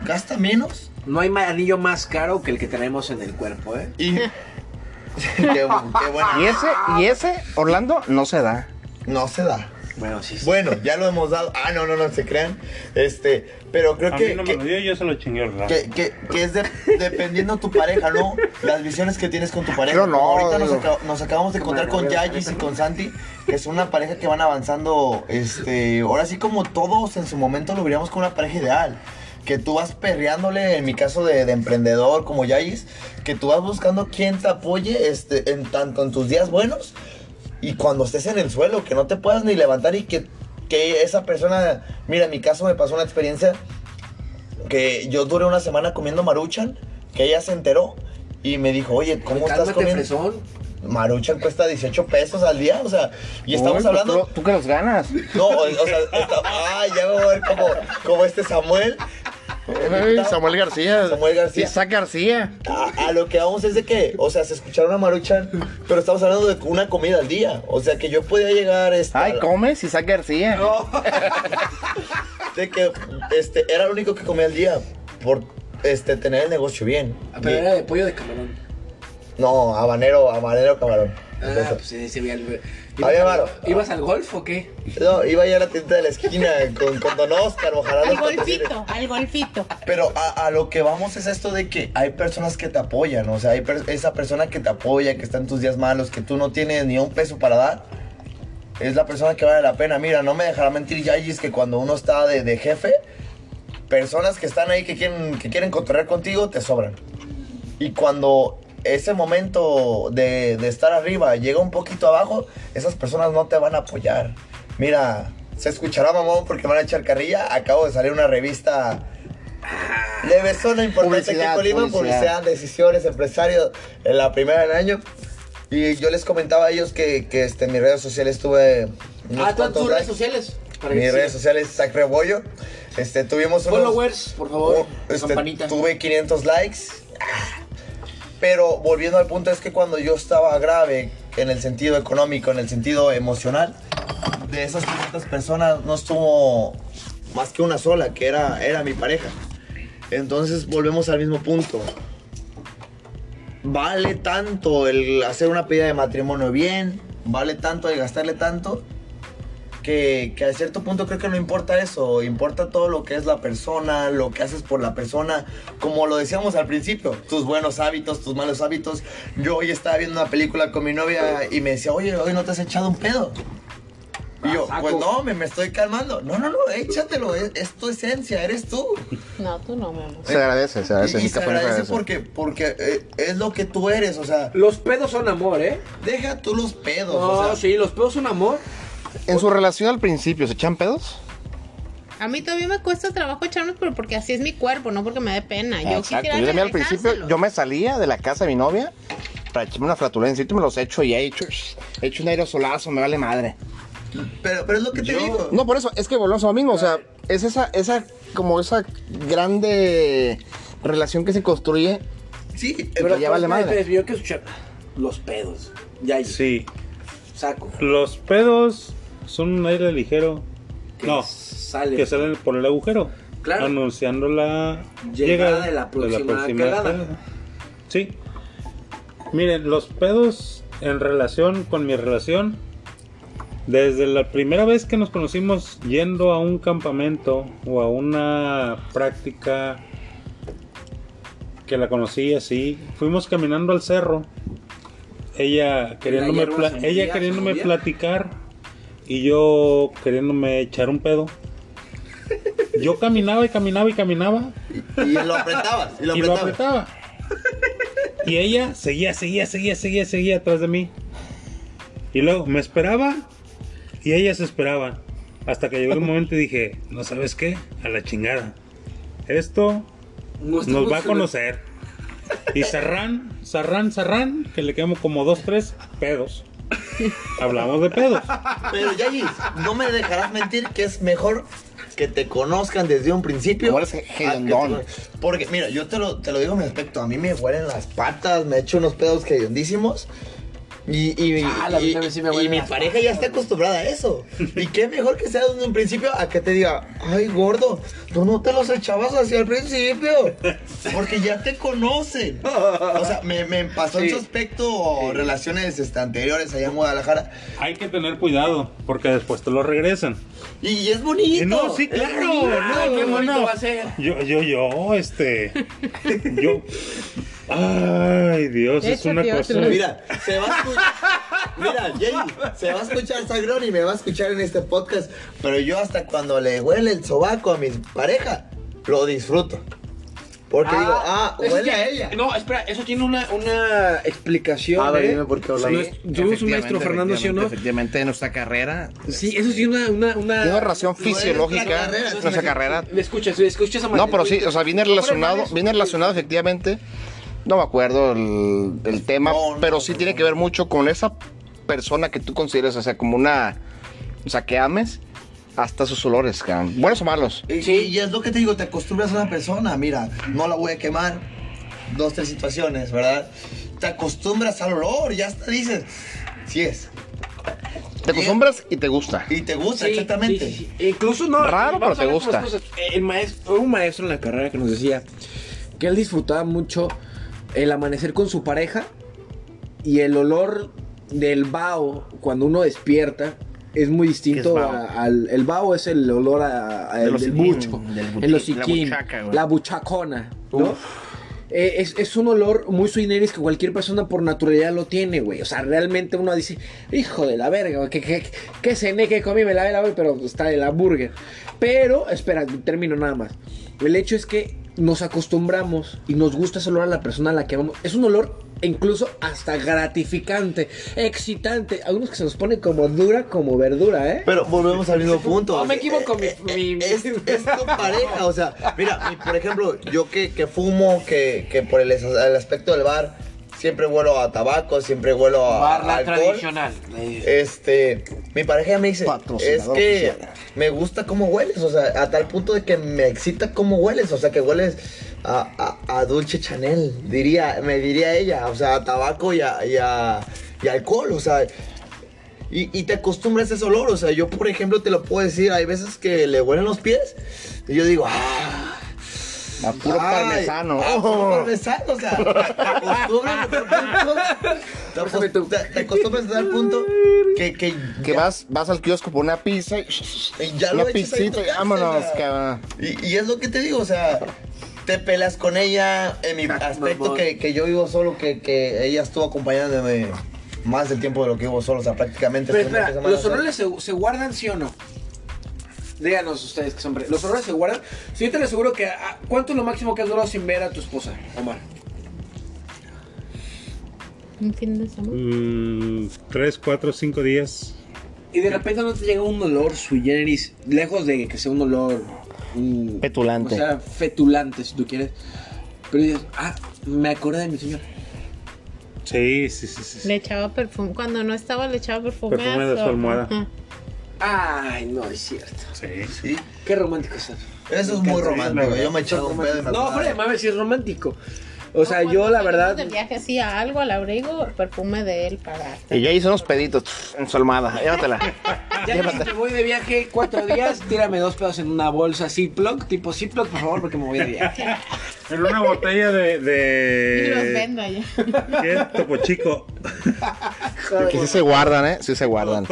gasta menos No hay anillo más caro que el que tenemos en el cuerpo, ¿eh? y... [laughs] qué, bu- qué buena. Y ese, y ese, Orlando, no se da. No se da. Bueno, sí. sí. Bueno, ya lo hemos dado. Ah, no, no, no se crean. Este, pero creo A que, mí no que, me lo dio, yo se lo chingué rato. que, que- que es de- dependiendo tu pareja, ¿no? Las visiones que tienes con tu pareja. Pero no, ahorita nos, nos acabamos de encontrar con Yagis y con Santi, que es una pareja que van avanzando. Este, ahora sí, como todos en su momento lo veríamos como una pareja ideal. Que tú vas perreándole, en mi caso de, de emprendedor como Yagis, que tú vas buscando quien te apoye este, en tanto en tus días buenos y cuando estés en el suelo, que no te puedas ni levantar y que, que esa persona, mira, en mi caso me pasó una experiencia que yo duré una semana comiendo maruchan, que ella se enteró y me dijo, oye, ¿cómo estás Cálmate, comiendo? fresón. Maruchan cuesta 18 pesos al día, o sea, y estamos Uy, pues hablando... Tú, tú que los ganas. No, o, o sea, está- ah, ya voy a ver como, como este Samuel. Ay, Samuel García. Samuel García. Isaac García. A, a lo que vamos es de que, o sea, se escucharon a Maruchan, pero estamos hablando de una comida al día. O sea, que yo podía llegar. Este, a Ay, comes Isaac García. [laughs] de que este, era lo único que comía al día por este, tener el negocio bien. Ah, Pero Y- era de pollo de camarón. no, habanero, habanero camarón. Ah, Entonces, pues ese veía ¿Ibas al golf o qué? No, iba ya a la tienda de la esquina con, con Don Oscar, ojalá Al golfito, al golfito. Pero a, a lo que vamos es esto de que hay personas que te apoyan, o sea, hay per- esa persona que te apoya, que está en tus días malos, que tú no tienes ni un peso para dar, es la persona que vale la pena. Mira, no me dejará mentir Yayis que cuando uno está de, de jefe, personas que están ahí que quieren, que quieren contigo te sobran. Y cuando ese momento de, de estar arriba llega un poquito abajo, esas personas no te van a apoyar. Mira, se escuchará mamón porque me van a echar carrilla. Acabo de salir una revista de besona importante aquí en Colima, publicidad. publicidad, decisiones, empresarios, en la primera del año. Y yo les comentaba a ellos que, que este, en mis redes sociales tuve Ah, ¿tú tus redes sociales? Para Mis sí. redes sociales, Sac Rebollo. Este, tuvimos unos... Followers, por favor. Oh, este, campanita. tuve 500 likes. Pero volviendo al punto es que cuando yo estaba grave en el sentido económico, en el sentido emocional, de esas 500 personas no estuvo más que una sola, que era, era mi pareja. Entonces volvemos al mismo punto. Vale tanto el hacer una pedida de matrimonio bien, vale tanto el gastarle tanto, que, que a cierto punto creo que no importa eso, importa todo lo que es la persona, lo que haces por la persona, como lo decíamos al principio, tus buenos hábitos, tus malos hábitos. Yo hoy estaba viendo una película con mi novia y me decía, oye, hoy no te has echado un pedo. Y yo, Ah, pues no, me, me estoy calmando. No, no, no, échatelo, es, es tu esencia, eres tú. No, tú no, mi amor. Se agradece, se agradece. Y, se agradece. porque, porque eh, es lo que tú eres, o sea, Los pedos son amor, ¿eh? deja tú los pedos, No, o sea, sí, los pedos son amor. En su relación al principio, ¿se echan pedos? A mí todavía me cuesta trabajo echarlos, pero porque así es mi cuerpo, no porque me dé pena. Yo Exacto. quisiera Yo también al principio, yo me salía de la casa de mi novia para echarme una flatulencia. Y me los echo y he hecho, he hecho un aerosolazo, me vale madre. pero, pero es lo que te digo. No, por eso, es que volvemos a lo mismo. O sea, es esa, esa, como esa grande relación que se construye. Sí, Pero ya vale madre. Yo quiero escuchar los pedos. Ya, ahí, Sí, saco. los pedos son un aire ligero. Que no, sale. que salen por el agujero. Claro. Anunciando la Llegada de la próxima cagada. Sí. Miren, los pedos en relación con mi relación. Desde la primera vez que nos conocimos yendo a un campamento o a una práctica que la conocí así, fuimos caminando al cerro. Ella queriéndome, ella queriéndome platicar y yo queriéndome echar un pedo. Yo caminaba y caminaba y caminaba Y lo apretabas, y lo y lo apretaba. Y ella seguía, seguía, seguía, seguía, seguía atrás de mí. Y luego me esperaba y ella se esperaba. Hasta que llegó el momento y dije, no sabes qué, a la chingada. Esto No nos va a conocer. Y Sarrán, Sarrán, Sarrán, que le quedamos como dos, tres pedos. Hablamos de pedos. Pero Yayis, no me dejarás mentir que es mejor que te conozcan desde un principio. Eres que te- Porque, mira, yo te lo, te lo digo en mi aspecto. A mí me huelen las patas, me echo unos pedos hedondísimos. Y, y, Ah, y- sí y mi pareja ya está acostumbrada a eso. Y qué mejor que sea desde un principio a que te diga, ay gordo, tú no te los echabas hacia el principio. Porque ya te conocen. O sea, me, me pasó en su aspecto relaciones este, anteriores allá en Guadalajara. Hay que tener cuidado, porque después te lo regresan. Y, y es bonito. Y no, sí, claro. bonito. no, Ay, qué bonito no. va a ser. Yo, yo, yo, este. Yo. Ay, Dios, es una cosa. Mira, se va a escuchar. Mira, Jay, se va a escuchar Sagrón y me va a escuchar en este podcast. Pero yo hasta cuando le huele el sobaco a mi pareja, lo disfruto. Porque digo, ah, eso huele a ella. No, espera, eso tiene una, una explicación. A ver, ¿eh? dime por qué habla. No es- Tuvimos un maestro, Fernando, ¿sí o no? Efectivamente, en nuestra carrera. Sí, eso sí, una. una, una... Tiene No es fisiológica. nuestra carrera, es Nuestra una- carrera. Me escuchas, me escuchas a No, pero sí, o sea, viene relacionado, viene relacionado efectivamente. No me acuerdo el, el tema, No, no, pero sí no, tiene no. que ver mucho con esa persona que tú consideres, o sea, como una, o sea, que ames hasta sus olores, cabrón. buenos o malos. Y, y- es lo que te digo, te acostumbras a una persona. Mira, no la voy a quemar. Dos, tres situaciones, ¿verdad? Te acostumbras al olor, ya hasta dices, sí es. Te acostumbras y te gusta. Y te gusta, Sí, exactamente. sí, sí, sí. Incluso no. Raro, pero te gusta. El maestro, un maestro en la carrera que nos decía que él disfrutaba mucho el amanecer con su pareja y el olor del vaho cuando uno despierta es muy distinto ¿Qué es a- al el vaho es el olor a, a- Del del bucho, el hociquín, la buchacona, ¿no? Eh, es, es un olor muy sui que cualquier persona por naturalidad lo tiene, güey. O sea, realmente uno dice, hijo de la verga, que, que, que cené, que comí, me la la pero está el hamburguer. Pero, espera, termino nada más. El hecho es que nos acostumbramos y nos gusta ese olor a la persona a la que vamos. Es un olor incluso hasta gratificante, excitante. A unos que se nos pone como dura, como verdura, ¿eh? Pero volvemos al mismo punto. No me equivoco, mi- Eh, eh, mi- Es, es tu pareja, o sea, mira, mi- por ejemplo, yo que, que fumo, que, que por el, el aspecto del bar, siempre huelo a tabaco, siempre huelo a, Barra alcohol. tradicional. Este, mi pareja me dice, es que oficial. me gusta cómo hueles, o sea, a tal punto de que me excita cómo hueles, o sea, que hueles a, a, a dulce Chanel, diría, me diría ella, o sea, a tabaco y a, y a- y alcohol, o sea, y, y te acostumbras a ese olor, o sea, yo por ejemplo te lo puedo decir, hay veces que le huelen los pies y yo digo, ah, A puro ay, parmesano. a puro parmesano, o sea, te acostumbras a tal punto, te, te- te acostumbras a tal punto que, que, Que vas, vas al kiosco por una pizza y, Y ya una lo pizzita y vámonos, cabrón. Y, y es lo que te digo, o sea, te peleas con ella en mi [laughs] aspecto que, que yo vivo solo, que, que ella estuvo acompañándome más del tiempo de lo que vivo solo, o sea, prácticamente. Pero espera, ¿los o sea, olores se, se guardan sí o no? Díganos ustedes que son... pre- ¿Los olores se guardan? Sí, yo te lo aseguro que... ah, ¿Cuánto es lo máximo que has durado sin ver a tu esposa, Omar? Un fin de semana. Mm, tres, cuatro, cinco días. Y de repente no te llega un olor sui generis, lejos de que sea un olor... mm, Petulante. O sea, fetulante, si tú quieres. Pero dices, ah, me acordé de mi señor. Sí, sí, sí, sí. Le echaba perfume. Cuando no estaba, le echaba perfume, Perfume de su almohada. Ajá. Ay, no, es cierto. Sí. Sí, Qué romántico es eso. eso es muy romántico. Yo me echaba un pedo y me No, hombre, mames, sí es romántico. O sea, yo la verdad... De viaje así a algo, al abrigo, perfume de él para. Y ya hizo unos peditos en su almohada. Llévatela. [laughs] Ya que te voy de viaje cuatro días, tírame dos pedos en una bolsa Ziploc, tipo Ziploc, por favor, porque me voy de viaje. En una botella de. Y los de... vendo allá. ¿Qué? Topo chico. Que sí se guardan, ¿eh? Sí se guardan.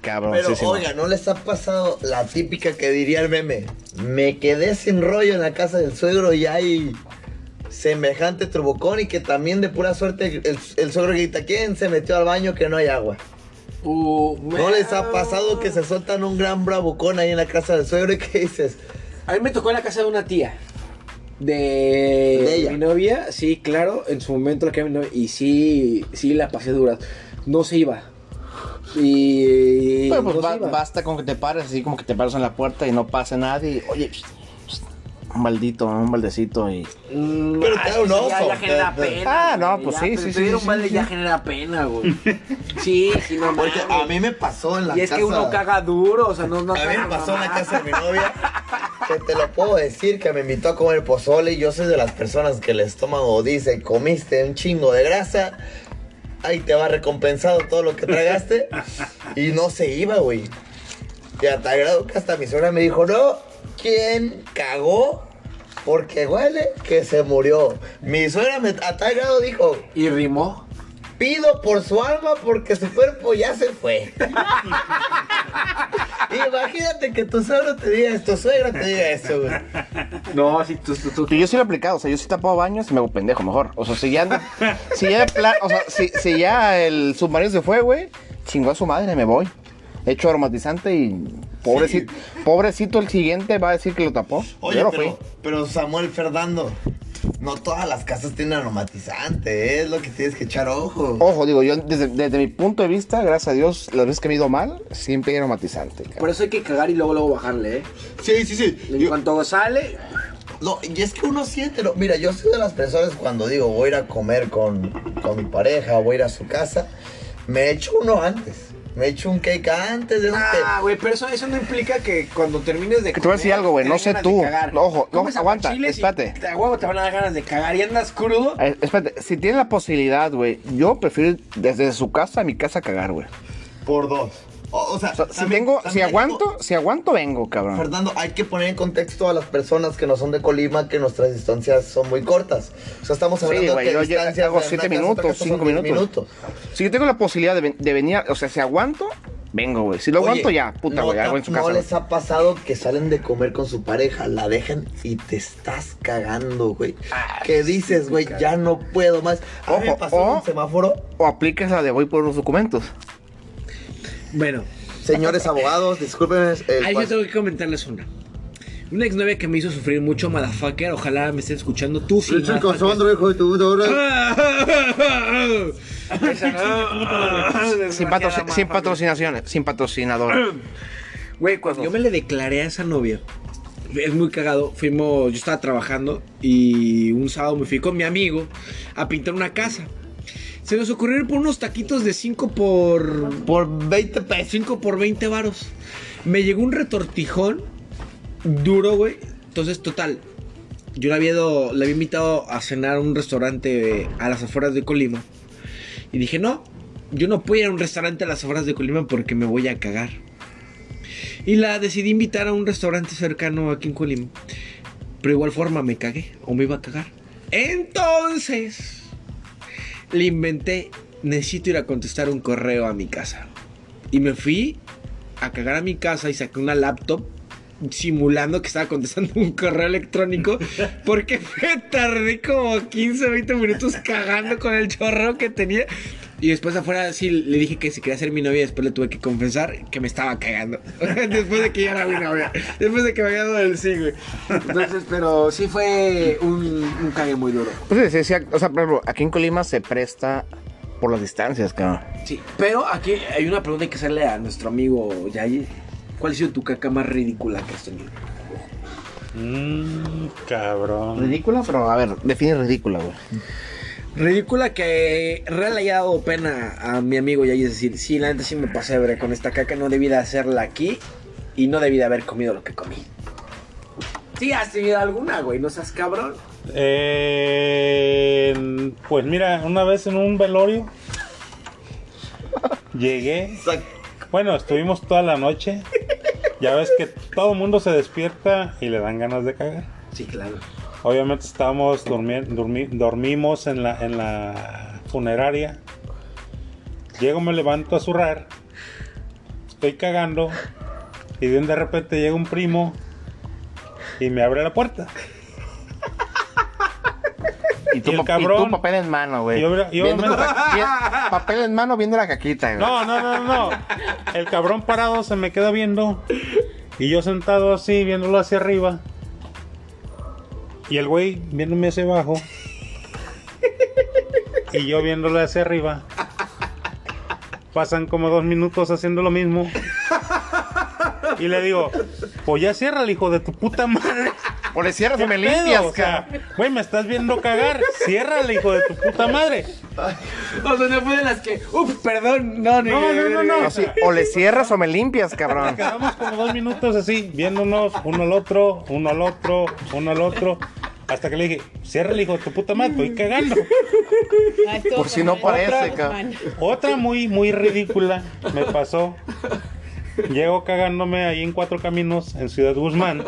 Cabrón, Pero sí, sí. oiga, ¿no les ha pasado la típica que diría el meme? Me quedé sin rollo en la casa del suegro y hay semejante turbocón y que también de pura suerte el, el suegro grita, ¿quién se metió al baño que no hay agua? Uh, ¿No les ha pasado que se sueltan un gran bravucón ahí en la casa del suegro y que dices? A mí me tocó en la casa de una tía. De, De ella. mi novia, sí, claro, en su momento la que mi novia, y sí, sí la pasé dura. No se iba. Y. Pero pues no se ba- iba. basta con que te pares, así como que te pares en la puerta y no pase nadie. y, Oye, pst, un baldito, un baldecito y. Mm, Pero ah, te da un oso, Ya, ya te- genera te- pena. Ah, no, pues ya, sí, sí, pedir sí, un balde sí. ya genera pena, güey. [laughs] Sí, sí, no Porque mames. a mí me pasó en la Y es casa... que uno caga duro, o sea, no, no A mí me pasó en la casa de mi novia, [laughs] que te lo puedo decir, que me invitó a comer pozole y yo soy de las personas que el estómago dice, comiste un chingo de grasa, ahí te va recompensado todo lo que tragaste, [laughs] y no se iba, güey. Y a tal grado que hasta mi suegra me dijo, no, ¿quién cagó? Porque huele que se murió. Mi suegra me, a tal grado dijo, Y rimó. Pido por su alma porque su cuerpo ya se fue. [laughs] Imagínate que tu suegro te diga esto, suegra te diga eso, güey. No, sí, tú, tú, tú. Yo sí lo he aplicado, o sea, yo sí tapo baños y me hago pendejo mejor. O sea, si ya anda- si ya o sea, si, si ya el submarino se fue, güey, chingó a su madre, me voy. Echo aromatizante y pobrecito, pobrecito el siguiente va a decir que lo tapó. Oye, pero, pero Samuel Fernando, no todas las casas tienen aromatizante, ¿eh? es lo que tienes que echar ojo. Ojo, digo, yo desde, desde mi punto de vista, gracias a Dios, las veces que me he ido mal, siempre hay aromatizante. Por eso hay que cagar y luego, luego bajarle, ¿eh? Sí, sí, sí. En Yo- cuanto sale, No, y es que uno siente, no, mira, yo soy de las personas cuando digo voy a ir a comer con, con mi pareja, voy a ir a su casa, me echo uno antes. Me echo un cake antes de Ah, güey, pero eso, eso no implica que cuando termines de Que te voy a decir algo, güey, no sé tú. ojo, no, aguanta, espérate. te- A huevo te van a dar ganas de cagar y andas crudo. Eh, espérate, si tiene la posibilidad, güey, yo prefiero ir desde su casa a mi casa a cagar, güey. Por dos. O, o sea, O sea, si también- tengo, si también hay que aguanto, si aguanto, vengo, cabrón. Fernando, hay que poner en contexto a las personas que no son de Colima que nuestras distancias son muy cortas. O sea, estamos Sí, hablando güey, que yo distancias hago de una siete casa a otra minutos, casa cinco son diez minutos. Si yo tengo la posibilidad de, de venir, o sea, si aguanto, vengo, güey. Si lo Oye, aguanto, ya, puta, ¿no güey, te- hago en su ¿No casa. les ha pasado que salen de comer con su pareja, la dejan y te estás cagando, güey? que dices, güey, ya no puedo más. Mí me Ojo, pasó en o- un semáforo, O aplicas la de voy por los documentos. Bueno, señores abogados, discúlpenme. el ahí yo tengo que comentarles una. Una exnovia que me hizo sufrir mucho, motherfucker. Ojalá me estén escuchando. Tú sí. Hijo de tu. Sin, sin patrocinaciones, sin patrocinador. [clears throat] Güey, cuando yo me le declaré a esa novia, es muy cagado. Fuimos, yo estaba trabajando y un sábado me fui con mi amigo a pintar una casa. Se nos ocurrió ir por unos taquitos de 5 por. Por 20 pesos. 5 por 20 varos. Me llegó un retortijón duro, güey. Entonces, total. Yo le había, le había invitado a cenar a un restaurante a las afueras de Colima. Y dije, no, yo no puedo ir a un restaurante a las afueras de Colima porque me voy a cagar. Y la decidí invitar a un restaurante cercano aquí en Colima. Pero igual forma me cagué o me iba a cagar. Entonces, le inventé, necesito ir a contestar un correo a mi casa. Y me fui a cagar a mi casa y saqué una laptop simulando que estaba contestando un correo electrónico porque me tardé como 15, 20 minutos cagando con el chorro que tenía. Y después afuera sí le dije que si quería ser mi novia, después le tuve que confesar que me estaba cagando. [laughs] después de que ya era mi novia. Después de que me había dado el sí, güey. Entonces, pero sí fue un, un cague muy duro. Pues sí, sí, sí, o sea, por ejemplo, aquí en Colima se presta por las distancias, cabrón. Sí, pero aquí hay una pregunta que hacerle a nuestro amigo Yayi. ¿Cuál ha sido tu caca más ridícula que has tenido? Mmm, cabrón. Ridícula, pero a ver, define ridícula, güey. Ridícula que real le haya dado pena a mi amigo Yayi. Es decir, sí, la neta sí me pasé ver con esta caca. No debí de hacerla aquí y no debí de haber comido lo que comí. Sí, has tenido alguna, güey. No seas cabrón. Eh, pues mira, una vez en un velorio llegué. Bueno, estuvimos toda la noche. Ya ves que todo el mundo se despierta y le dan ganas de cagar. Sí, claro. Obviamente estábamos durmiendo, dormimos en la, en la funeraria. Llego, me levanto a zurrar. Estoy cagando. Y de repente llega un primo y me abre la puerta. Y tú, Y el cabrón- y tú papel en mano, güey. Y obvia- y Viendo obviamente- la- vi- papel en mano viendo la caquita, güey. No, no, no, no. El cabrón parado se me queda viendo. Y yo sentado así, viéndolo hacia arriba. Y el güey viéndome hacia abajo. Y yo viéndolo hacia arriba. Pasan como dos minutos haciendo lo mismo. Y le digo, pues ya cierra el hijo de tu puta madre. O le cierras ¿Qué o me pedo? limpias, O sea, güey, me estás viendo cagar. Ciérrale, hijo de tu puta madre. O sea, no fue de las que. Uf, perdón. No, ni- No, no, no, no. Así, o le cierras o me limpias, cabrón. Quedamos como dos minutos así, viéndonos uno al otro, uno al otro, uno al otro. Hasta que le dije, cierra el hijo de tu puta madre, estoy cagando. Ay, Por si no parece, Otra, cabrón. Otra muy, muy ridícula me pasó. Llego cagándome ahí en Cuatro Caminos, en Ciudad Guzmán.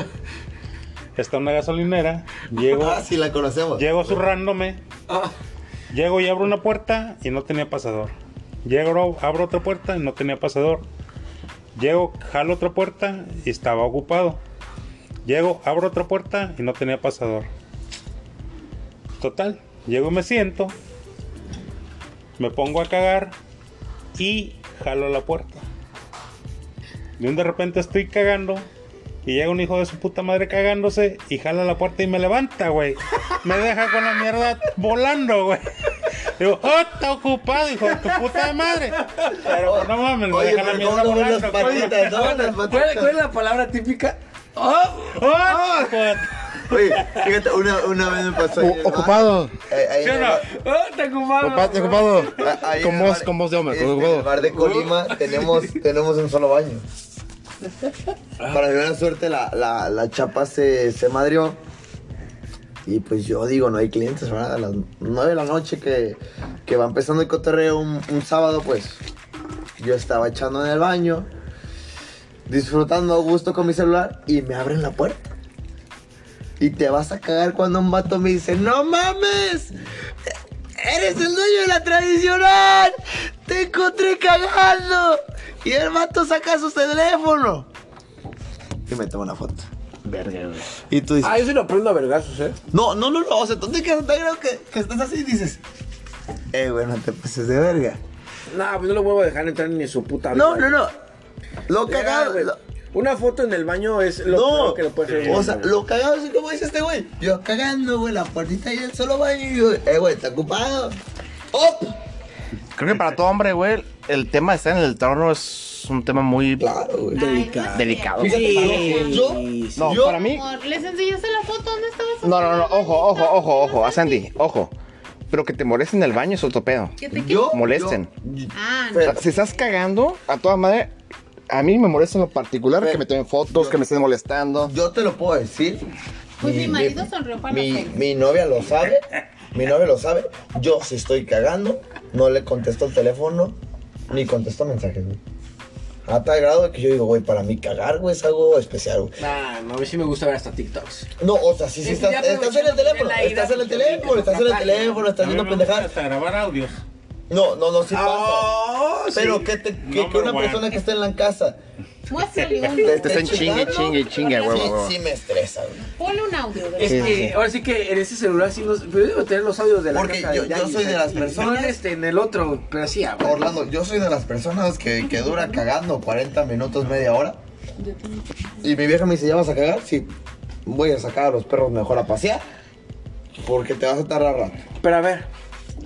Está una gasolinera. [laughs] Llego, Ah, sí, la conocemos. llego zurrándome. Llego y abro una puerta y no tenía pasador. Llego, abro otra puerta y no tenía pasador. Llego, jalo otra puerta y estaba ocupado. Llego, abro otra puerta y no tenía pasador. Total, llego y me siento. Me pongo a cagar y jalo la puerta. De un de repente estoy cagando y llega un hijo de su puta madre cagándose y jala la puerta y me levanta, güey. Me deja con la mierda volando, güey. Digo, oh, está ocupado, hijo de tu puta madre. Pero no mames, me deja la pero ¿cómo mierda no ven las volando. patitas? ¿no? Las ¿Cuál, cuál es la palabra típica? ¡Oh! ¡Oh, de- Oye, fíjate, una, una vez me pasó. el bar. ocupado. Eh, ahí ¿Sí en o el no? ¡Oh, te ocupado! Ocupado, ocupado. a- ahí Con voz, de hombre, En el bar de Colima tenemos, tenemos un solo baño. Para mi buena suerte, la, la, la chapa se, se madrió. Y pues yo digo, no hay clientes, ¿verdad? A las 9 de la noche que, que va empezando el cotorreo un, sábado, pues yo estaba echando en el baño, disfrutando a gusto con mi celular y me abren la puerta. Y te vas a cagar cuando un vato me dice, no mames, eres el dueño de la tradicional, te encontré cagando. Y el vato saca su teléfono. Y me toma una foto. Verga, güey. Y tú dices, Ah, yo sí lo prendo a vergazos, ¿eh? no, no, no, no, o sea, tú te quedas tan grave que, que estás así y dices, eh, güey, no te pases de verga. Nah, pues no lo vuelvo a dejar entrar ni su puta No, vida. no, no. Lo Ya, cagado. lo- Una foto en el baño es lo no, peor que lo puedes hacer. o sea, lo cagado es como dice este güey. Yo cagando, güey, la puertita ahí del solo baño y yo, eh, güey, está ocupado. ¡Op! Creo que para todo hombre, güey, el tema de estar en el trono es un tema muy Claro, güey. Delicado. delicado. Fíjate, yo, No, yo, para mí. ¿les enseñaste la foto? ¿Dónde estabas? No, no, no, ojo, ojo, ojo, ojo, a Sandy, ojo. Pero que te molesten en el baño es otro pedo. ¿Qué te yo, Molesten. yo- Ah, O no. sea, si estás cagando, a toda madre, a mí me molesta en lo particular que me tomen fotos, que me estén molestando. yo te lo puedo decir. Pues mi marido sonrió para mi, mi novia lo sabe. Mi novia lo sabe. Yo si estoy cagando, no le contesto el teléfono ni contesto mensajes, güey. A tal grado de que yo digo, güey, para mí cagar, güey, es algo especial, güey. Nah, no, a mí sí me gusta ver hasta TikToks. No, o sea, sí, sí, Sí, estás, estás en el teléfono, estás en el teléfono, estás en el teléfono, estás viendo pendejadas. hasta grabar audios. No, no, no, sí pasa. Oh, Pero sí. que, te, que, una persona que esté en la casa Muéstrale un, te Te estén chingue, chingue, chingue, sí, huevo, huevo. sí me estresa, güey. ponle un audio. De Es que ahora sí que en ese celular sí los. Pero yo debo tener los audios de la Porque caca yo- de yo soy de las personas- No en este, en el otro, pero sí, ah, güey. Orlando, yo soy de las personas que, que dura cagando 40 minutos, media hora. Yo tengo- Y mi vieja me dice, ¿ya vas a cagar? Sí. Voy a sacar a los perros mejor a pasear. Porque te vas a tardar rato. Pero a ver,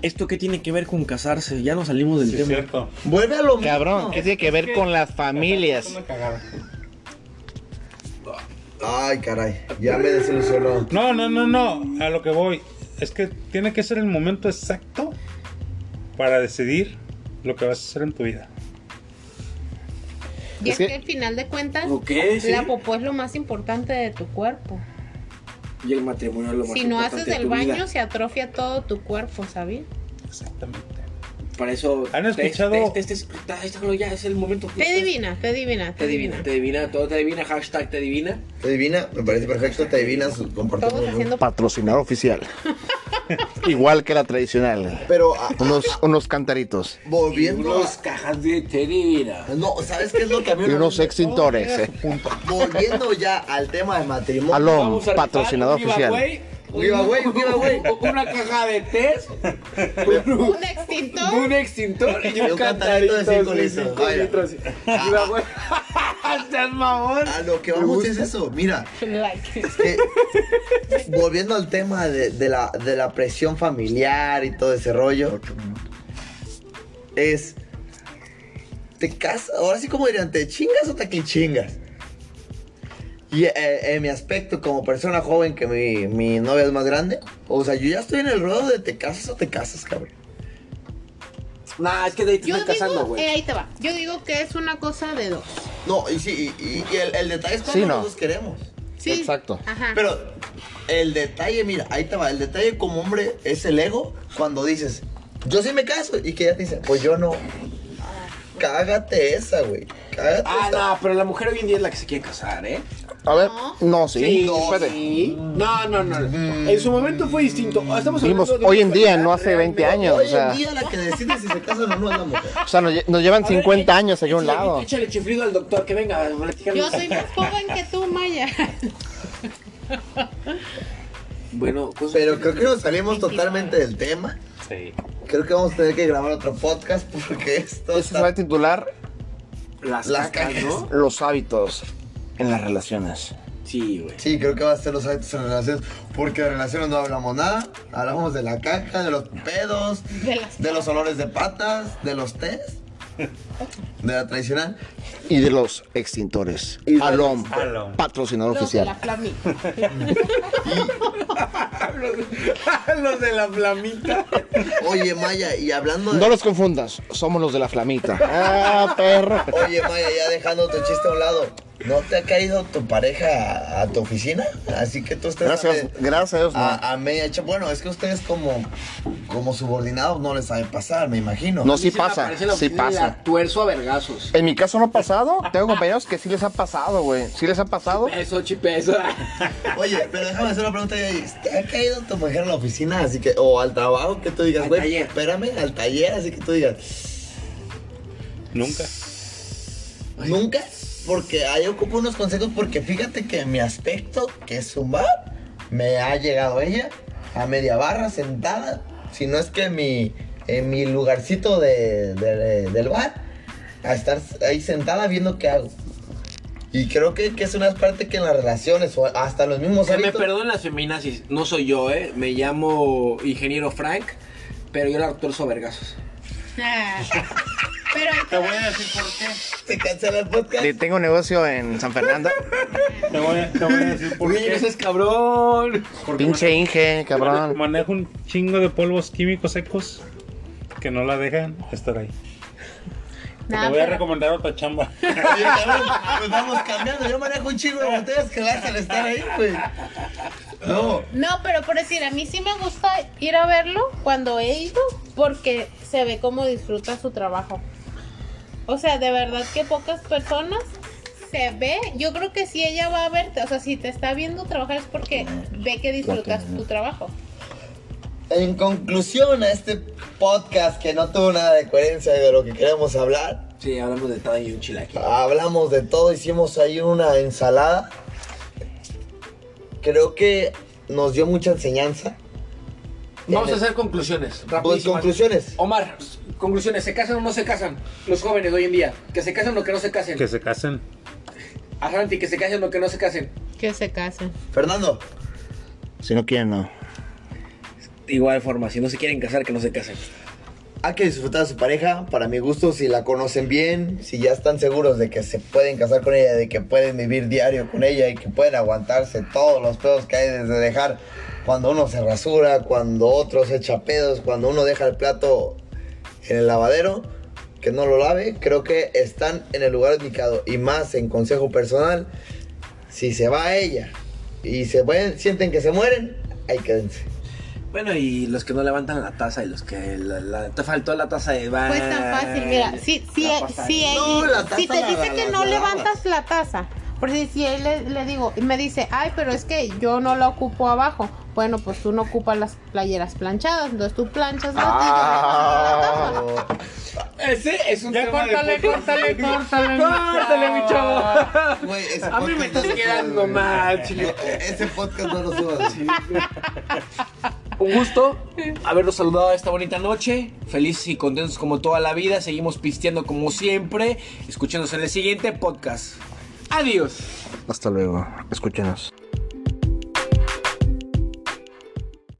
¿esto qué tiene que ver con casarse? Ya no salimos del Sí, tema. cierto. Vuelve a lo mismo. Cabrón, ¿qué tiene que ver con las familias? Ay, caray. Ya me desilusionó. No, no, no, no. A lo que voy. Es que tiene que ser el momento exacto para decidir lo que vas a hacer en tu vida. Y Es que- al final de cuentas, sí. la popó es lo más importante de tu cuerpo. Y el matrimonio es lo más Si no importante haces el baño, vida. se atrofia todo tu cuerpo, ¿sabes? Exactamente. Para eso. ¿Han test, escuchado? test, ahí está, ya es el momento. Te adivina, te adivina, Te adivina, te adivina, todo te adivina, hashtag te adivina. Te adivina, me parece perfecto. Te adivina su Todos comportamiento. haciendo Patrocinador oficial. [laughs] [laughs] Igual que la tradicional. Pero ah, Unos, unos cantaritos. volviendo. Unos cajas de te adivina. No, ¿sabes qué es lo que a mí Y me unos extintores. eh. Volviendo ya al tema de matrimonio. Aló, Vamos a rifar patrocinador un oficial. giveaway, Un giveaway, un giveaway. [laughs] Una caja de test, un extintor. un extintor y Y un un cantarito de cinco litros. Vaya. litros. Giveaway. Estás mamón. A lo que vamos es eso. Mira, Like. que, volviendo al tema de, de la, de la presión familiar y todo ese rollo. Es. Te casas. Ahora sí, como dirían, ¿te chingas o te chingas? Y eh, en mi aspecto, como persona joven, que mi, mi novia es más grande, o sea, yo ya estoy en el ruedo de te casas o te casas, cabrón. Nah, es que de ahí te Yo están casando, güey. eh, ahí te va. Yo digo que es una cosa de dos. No, y sí, y, y- y el, el detalle es cuando Sí, no. los dos queremos. Sí. Exacto. Ajá. Pero el detalle, mira, ahí te va. El detalle como hombre es el ego cuando dices, yo sí me caso. Y que ella te dice, pues yo no. Cágate esa, güey. Cágate Ah, esa. no, pero la mujer hoy en día es la que se quiere casar, ¿eh? A ver, No. no, sí. Sí, no, espérate. sí. No, no, no. En su momento fue distinto. Estamos hablando de hoy en día, no hace 20 realmente- años. Hoy o sea. en día la que decide si se casan o no es la mujer. O sea, nos, lle- nos llevan A ver, 50 años aquí a un lado. Échale chiflido al doctor, que venga, platícanos. Yo soy más joven que tú, Maya. [laughs] Bueno, cosas Pero creo que nos salimos totalmente del tema. Sí. Creo que vamos a tener que grabar otro podcast porque esto Este se va está... a titular las, las cacas, cacas. ¿no? Los hábitos en las relaciones. Sí, güey. Sí, creo que va a ser los hábitos en relaciones. Porque de relaciones no hablamos nada. Hablamos de la caca, de los pedos, De las de los olores de patas, de los tés, de la tradicional. Y de los extintores. Y Alom, Alom. patrocinador los de oficial. la [laughs] [laughs] los de la flamita. Oye, Maya, y hablando de. No los confundas, somos los de la flamita. [laughs] Ah, perro. Oye, Maya, ya dejando tu chiste a un lado. ¿No te ha caído tu pareja a, tu oficina? Así que tú estás Gracias, gracias a Dios. no. a, a media hecha. Bueno, es que ustedes como, como subordinados no les sabe pasar, me imagino. No, sí me pasa, sí pasa. La eso a vergazos. En mi caso no ha pasado. Tengo compañeros que sí les ha pasado, güey. Sí les ha pasado. Eso, chipeso. Oye, pero déjame hacer una pregunta. ¿Te ha caído tu mujer a la oficina? Así que, o al trabajo, que tú digas, Al güey, taller. espérame, al taller, así que tú digas, Nunca. nunca, porque ahí ocupo unos consejos, porque fíjate que mi aspecto, que es un bar, me ha llegado ella a media barra sentada, si no es que mi, en mi lugarcito de, de- del bar, a estar ahí sentada viendo qué hago. Y creo que, que es una parte que en las relaciones, o hasta los mismos Que me perdonen las feminazis, no soy yo, ¿eh? Me llamo ingeniero Frank, pero yo la retorzo a vergazos. Ah. [laughs] Pero Te voy a decir por qué. se cancela el podcast. Tengo negocio en San Fernando. Te voy a, te voy a decir por Güey, qué. ese es cabrón. Porque Pinche Inge, mane- cabrón. Manejo un chingo de polvos químicos secos que no la dejan estar ahí. Nah, te voy a recomendar otra chamba. [laughs] Oye, pues vamos cambiando. Yo manejo un chingo de botellas que las al estar ahí, güey. No. No, pero por decir, a mí sí me gusta ir a verlo cuando he ido porque se ve cómo disfruta su trabajo. O sea, de verdad que pocas personas se ve. Yo creo que si ella va a verte, o sea, si te está viendo trabajar es porque ve que disfrutas tu trabajo. En conclusión a este podcast que no tuvo nada de coherencia de lo que queremos hablar, Sí, hablamos de todo y un chilaquil. hablamos de todo, hicimos ahí una ensalada. Creo que nos dio mucha enseñanza. Vamos a el- hacer conclusiones. Pues, conclusiones. Omar, conclusiones. ¿Se casan o no se casan los jóvenes de hoy en día? ¿Que se casen o que no se casen? Que se casen. A Santi, que se casen o que no se casen. Que se casen. Fernando, Si no quieren, no. Igual forma, si no se quieren casar, que no se casen. hay que disfrutar a su pareja. Para mi gusto, si la conocen bien, si ya están seguros de que se pueden casar con ella, de que pueden vivir diario con ella y que pueden aguantarse todos los pedos que hay desde dejar cuando uno se rasura, cuando otro se echa pedos, cuando uno deja el plato en el lavadero, que no lo lave, creo que están en el lugar indicado. Y más en consejo personal, si se va ella y se pueden, sienten que se mueren, ahí quédense. Bueno, y los que no levantan la taza y los que la- la- te faltó la taza de Pues tan fácil, mira, si, si, La pasta si, de- No, la si te la- dice la- que la- no la levantas la taza, por si, si él le, le digo, y me dice, ay, pero es que yo no la ocupo abajo, bueno, pues tú no ocupas las playeras planchadas, entonces tú planchas las Ah. y yo dejo la taza. Ese es un Ya tema de córtale, córtale, [laughs] córtale, mi Córtale, mi chavo. Güey, ese A mí me estás quedando mal, güey. chile. Ese podcast no lo subas. Un gusto [laughs] haberlos saludado esta bonita noche. Felices y contentos como toda la vida. Seguimos pisteando como siempre. Escúchenos en el siguiente podcast. Adiós. Hasta luego. Escúchenos.